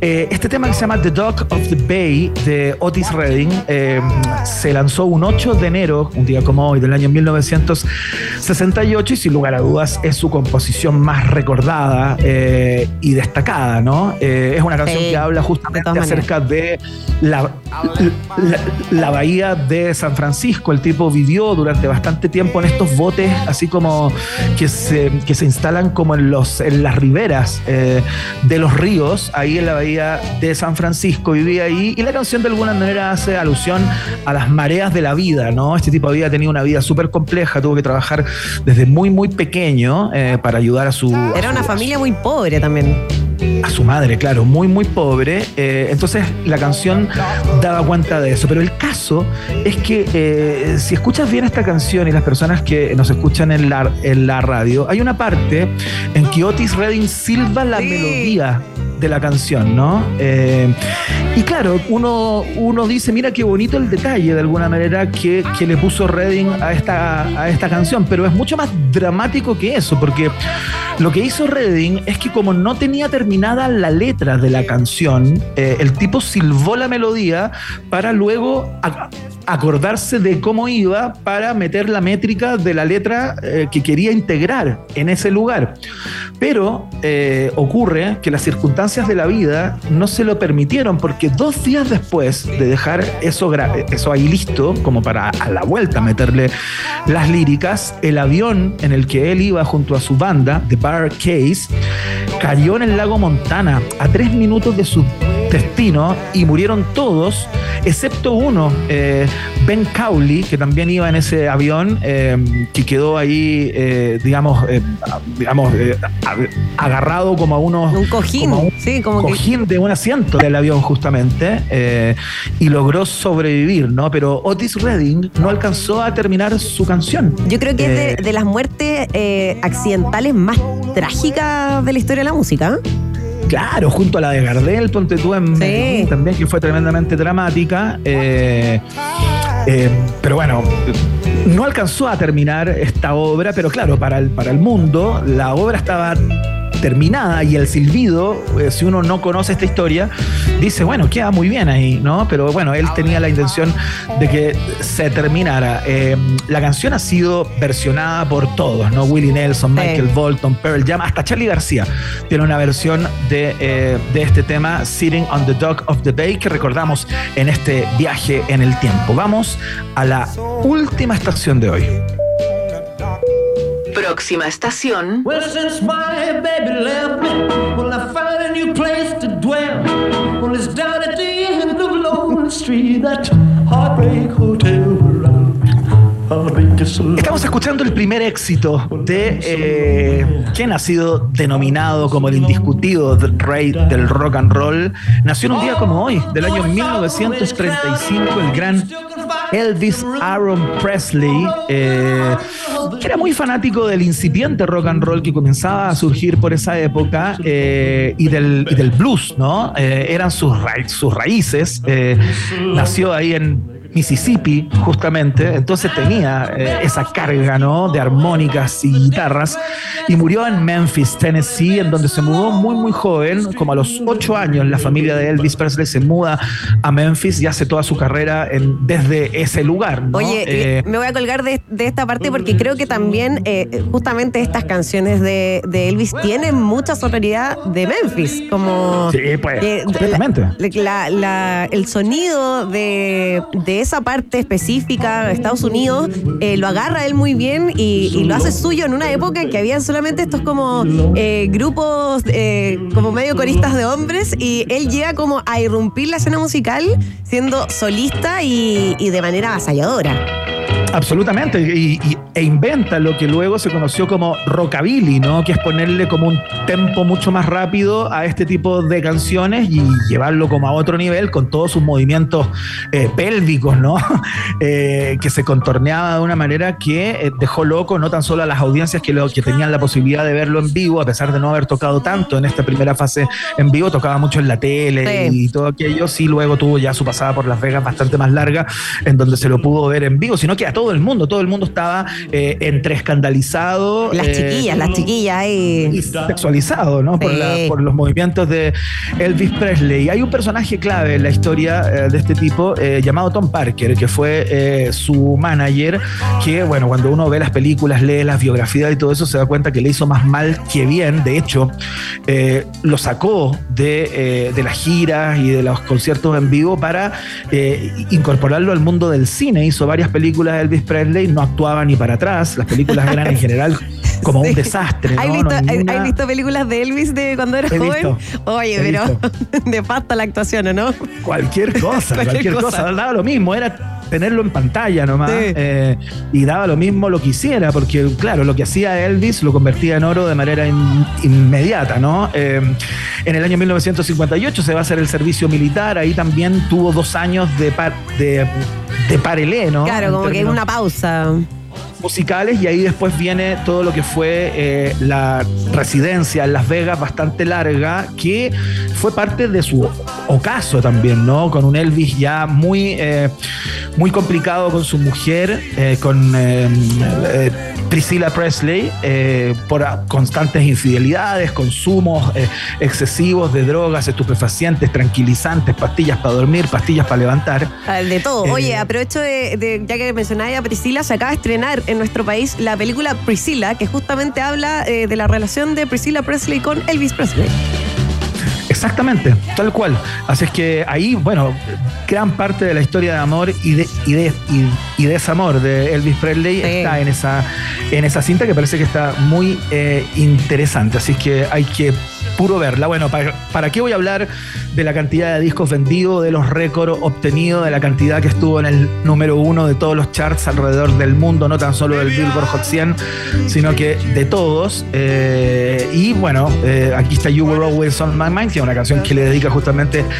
Eh, este tema que se llama The Dog of the Bay de Otis Redding eh, se lanzó un 8 de enero, un día como hoy, del año 1968 y sin lugar a dudas es su composición más recordada y destacada, ¿no? Es una canción Sí, que habla de justamente maneras. acerca de la, la, la bahía de San Francisco. El tipo vivió durante bastante tiempo en estos botes, así como que se, que se instalan como en, los, en las riberas eh, de los ríos, ahí en la bahía de San Francisco. Vivía ahí y la canción de alguna manera hace alusión a las mareas de la vida, ¿no? Este tipo había tenido una vida súper compleja, tuvo que trabajar desde muy, muy pequeño eh, para ayudar a su... a Era una familia muy pobre también. A su madre, claro, muy, muy pobre. Eh, entonces la canción daba cuenta de eso. Pero el caso es que eh, si escuchas bien esta canción y las personas que nos escuchan en la, en la radio, hay una parte en que Otis Redding silba la Sí. melodía de la canción, ¿no? Eh, y claro, uno, uno dice, mira qué bonito el detalle de alguna manera que, que le puso Redding a esta, a esta canción, pero es mucho más dramático que eso, porque lo que hizo Redding es que como no tenía terminada la letra de la canción, eh, el tipo silbó la melodía para luego acordarse de cómo iba para meter la métrica de la letra eh, que quería integrar en ese lugar. Pero eh, ocurre que las circunstancias de la vida no se lo permitieron porque dos días después de dejar eso, eso ahí listo, como para a la vuelta meterle las líricas, el avión en el que él iba junto a su banda, The Bar Case, cayó en el lago Montana a tres minutos de su destino y murieron todos, excepto uno, eh, Ben Cowley, que también iba en ese avión, eh, que quedó ahí, eh, digamos, eh, digamos agarrado como a unos... Un cojín, como a un sí, como que- cojín de un asiento del avión justamente y logró sobrevivir, ¿no? Pero Otis Redding no alcanzó a terminar su canción. Yo creo que es de, de las muertes accidentales más trágicas de la historia de la música. Claro, junto a la de Gardel, ponte tú en Sí. También, que fue tremendamente dramática. eh, eh, pero bueno, no alcanzó a terminar esta obra, pero claro, para el, para el mundo la obra estaba terminada y el silbido, eh, si uno no conoce esta historia, dice, bueno, queda muy bien ahí, ¿no? Pero bueno, él tenía la intención de que se terminara. Eh, la canción ha sido versionada por todos, ¿no? Willie Nelson, Sí. Michael Bolton, Pearl Jam, hasta Charlie García tiene una versión de, eh, de este tema, Sitting on the Dock of the Bay, que recordamos en este viaje en el tiempo. Vamos a la última estación de hoy. Próxima estación. Well, since my baby left me, well, I found a new place to dwell. Well, it's down at the end of Lonely Street, that heartbreak hotel Estamos escuchando el primer éxito de eh, quien ha sido denominado como el indiscutido rey del rock and roll. Nació en un día como hoy, del año 1935, el gran Elvis Aaron Presley, eh, que era muy fanático del incipiente rock and roll que comenzaba a surgir por esa época eh, y, del, blues, ¿no? Eran sus, ra- sus raíces. nació ahí en Mississippi, justamente, entonces tenía eh, esa carga, ¿no? De armónicas y guitarras, y murió en Memphis, Tennessee, en donde se mudó muy, muy joven, como a los ocho años, la familia de Elvis Presley se muda a Memphis y hace toda su carrera en- desde ese lugar, ¿no? Oye, Eh, me voy a colgar de, de esta parte porque creo que también eh, justamente estas canciones de, de Elvis tienen mucha sonoridad de Memphis, como... Sí, pues, completamente. la- la- el sonido de, de esa parte específica Estados Unidos eh, lo agarra él muy bien y, y lo hace suyo en una época en que había solamente estos como eh, grupos eh, como medio coristas de hombres y él llega como a irrumpir la escena musical siendo solista y, y de manera avasalladora. Absolutamente, y, y- e inventa lo que luego se conoció como rockabilly, ¿no? Que es ponerle como un tempo mucho más rápido a este tipo de canciones y llevarlo como a otro nivel con todos sus movimientos eh, pélvicos, ¿no? Eh, que se contorneaba de una manera que eh, dejó loco no tan solo a las audiencias que, lo, que tenían la posibilidad de verlo en vivo, a pesar de no haber tocado tanto en esta primera fase en vivo, tocaba mucho en la tele Sí. y todo aquello, sí luego tuvo ya su pasada por Las Vegas bastante más larga, en donde se lo pudo ver en vivo, sino que a todo el mundo, todo el mundo estaba eh, entre escandalizado. Las eh, chiquillas, las chiquillas y sexualizado, ¿no? Por, la- por los movimientos de Elvis Presley. Hay un personaje clave en la historia eh, de este tipo eh, llamado Tom Parker, que fue su manager, que, bueno, cuando uno ve las películas, lee las biografías y todo eso, se da cuenta que le hizo más mal que bien. De hecho, lo sacó de, de las giras y de los conciertos en vivo para incorporarlo al mundo del cine. Hizo varias películas de Elvis Presley, no actuaba ni para atrás. Las películas eran en general como Sí. un desastre. ¿Has ¿no? visto, No, ninguna- ¿has visto películas de Elvis de cuando era joven? visto, Oye, he pero de pasta la actuación, ¿o no? Cualquier cosa, Cualquier cualquier, cosa. cosa. Daba lo mismo, era tenerlo en pantalla nomás. Sí. eh, y daba lo mismo lo que hiciera, porque claro, lo que hacía Elvis lo convertía en oro de manera in- inmediata, ¿no? Eh, en el año 1958 se va a hacer el servicio militar, ahí también tuvo dos años de, par- de, de parelé, ¿no? Claro, En como que términos- una pausa. Musicales y ahí después viene todo lo que fue eh, la residencia en Las Vegas bastante larga que fue parte de su ocaso también, ¿no? Con un Elvis ya muy, eh, muy complicado con su mujer, eh, con Priscilla Presley, por constantes infidelidades, consumos excesivos de drogas, estupefacientes, tranquilizantes, pastillas para dormir, pastillas para levantar. Ah, De todo. Oye, aprovecho de, de- ya que mencionáis a Priscila, se acaba de estrenar en nuestro país la película Priscilla, que justamente habla eh, de la relación de Priscilla Presley con Elvis Presley. Exactamente, tal cual. Así es que ahí, bueno, gran parte de la historia de amor y de, y de, y, y desamor de Elvis Presley Sí. está en esa, en esa cinta que parece que está muy eh, interesante. Así es que hay que puro verla. Bueno, ¿para, ¿para qué voy a hablar de la cantidad de discos vendidos, de los récords obtenidos, de la cantidad que estuvo en el número uno de todos los charts alrededor del mundo, no tan solo del Billboard Hot 100, sino que de todos? Eh, y bueno, eh, aquí está You Were Always on My Mind, que es una canción que le dedica justamente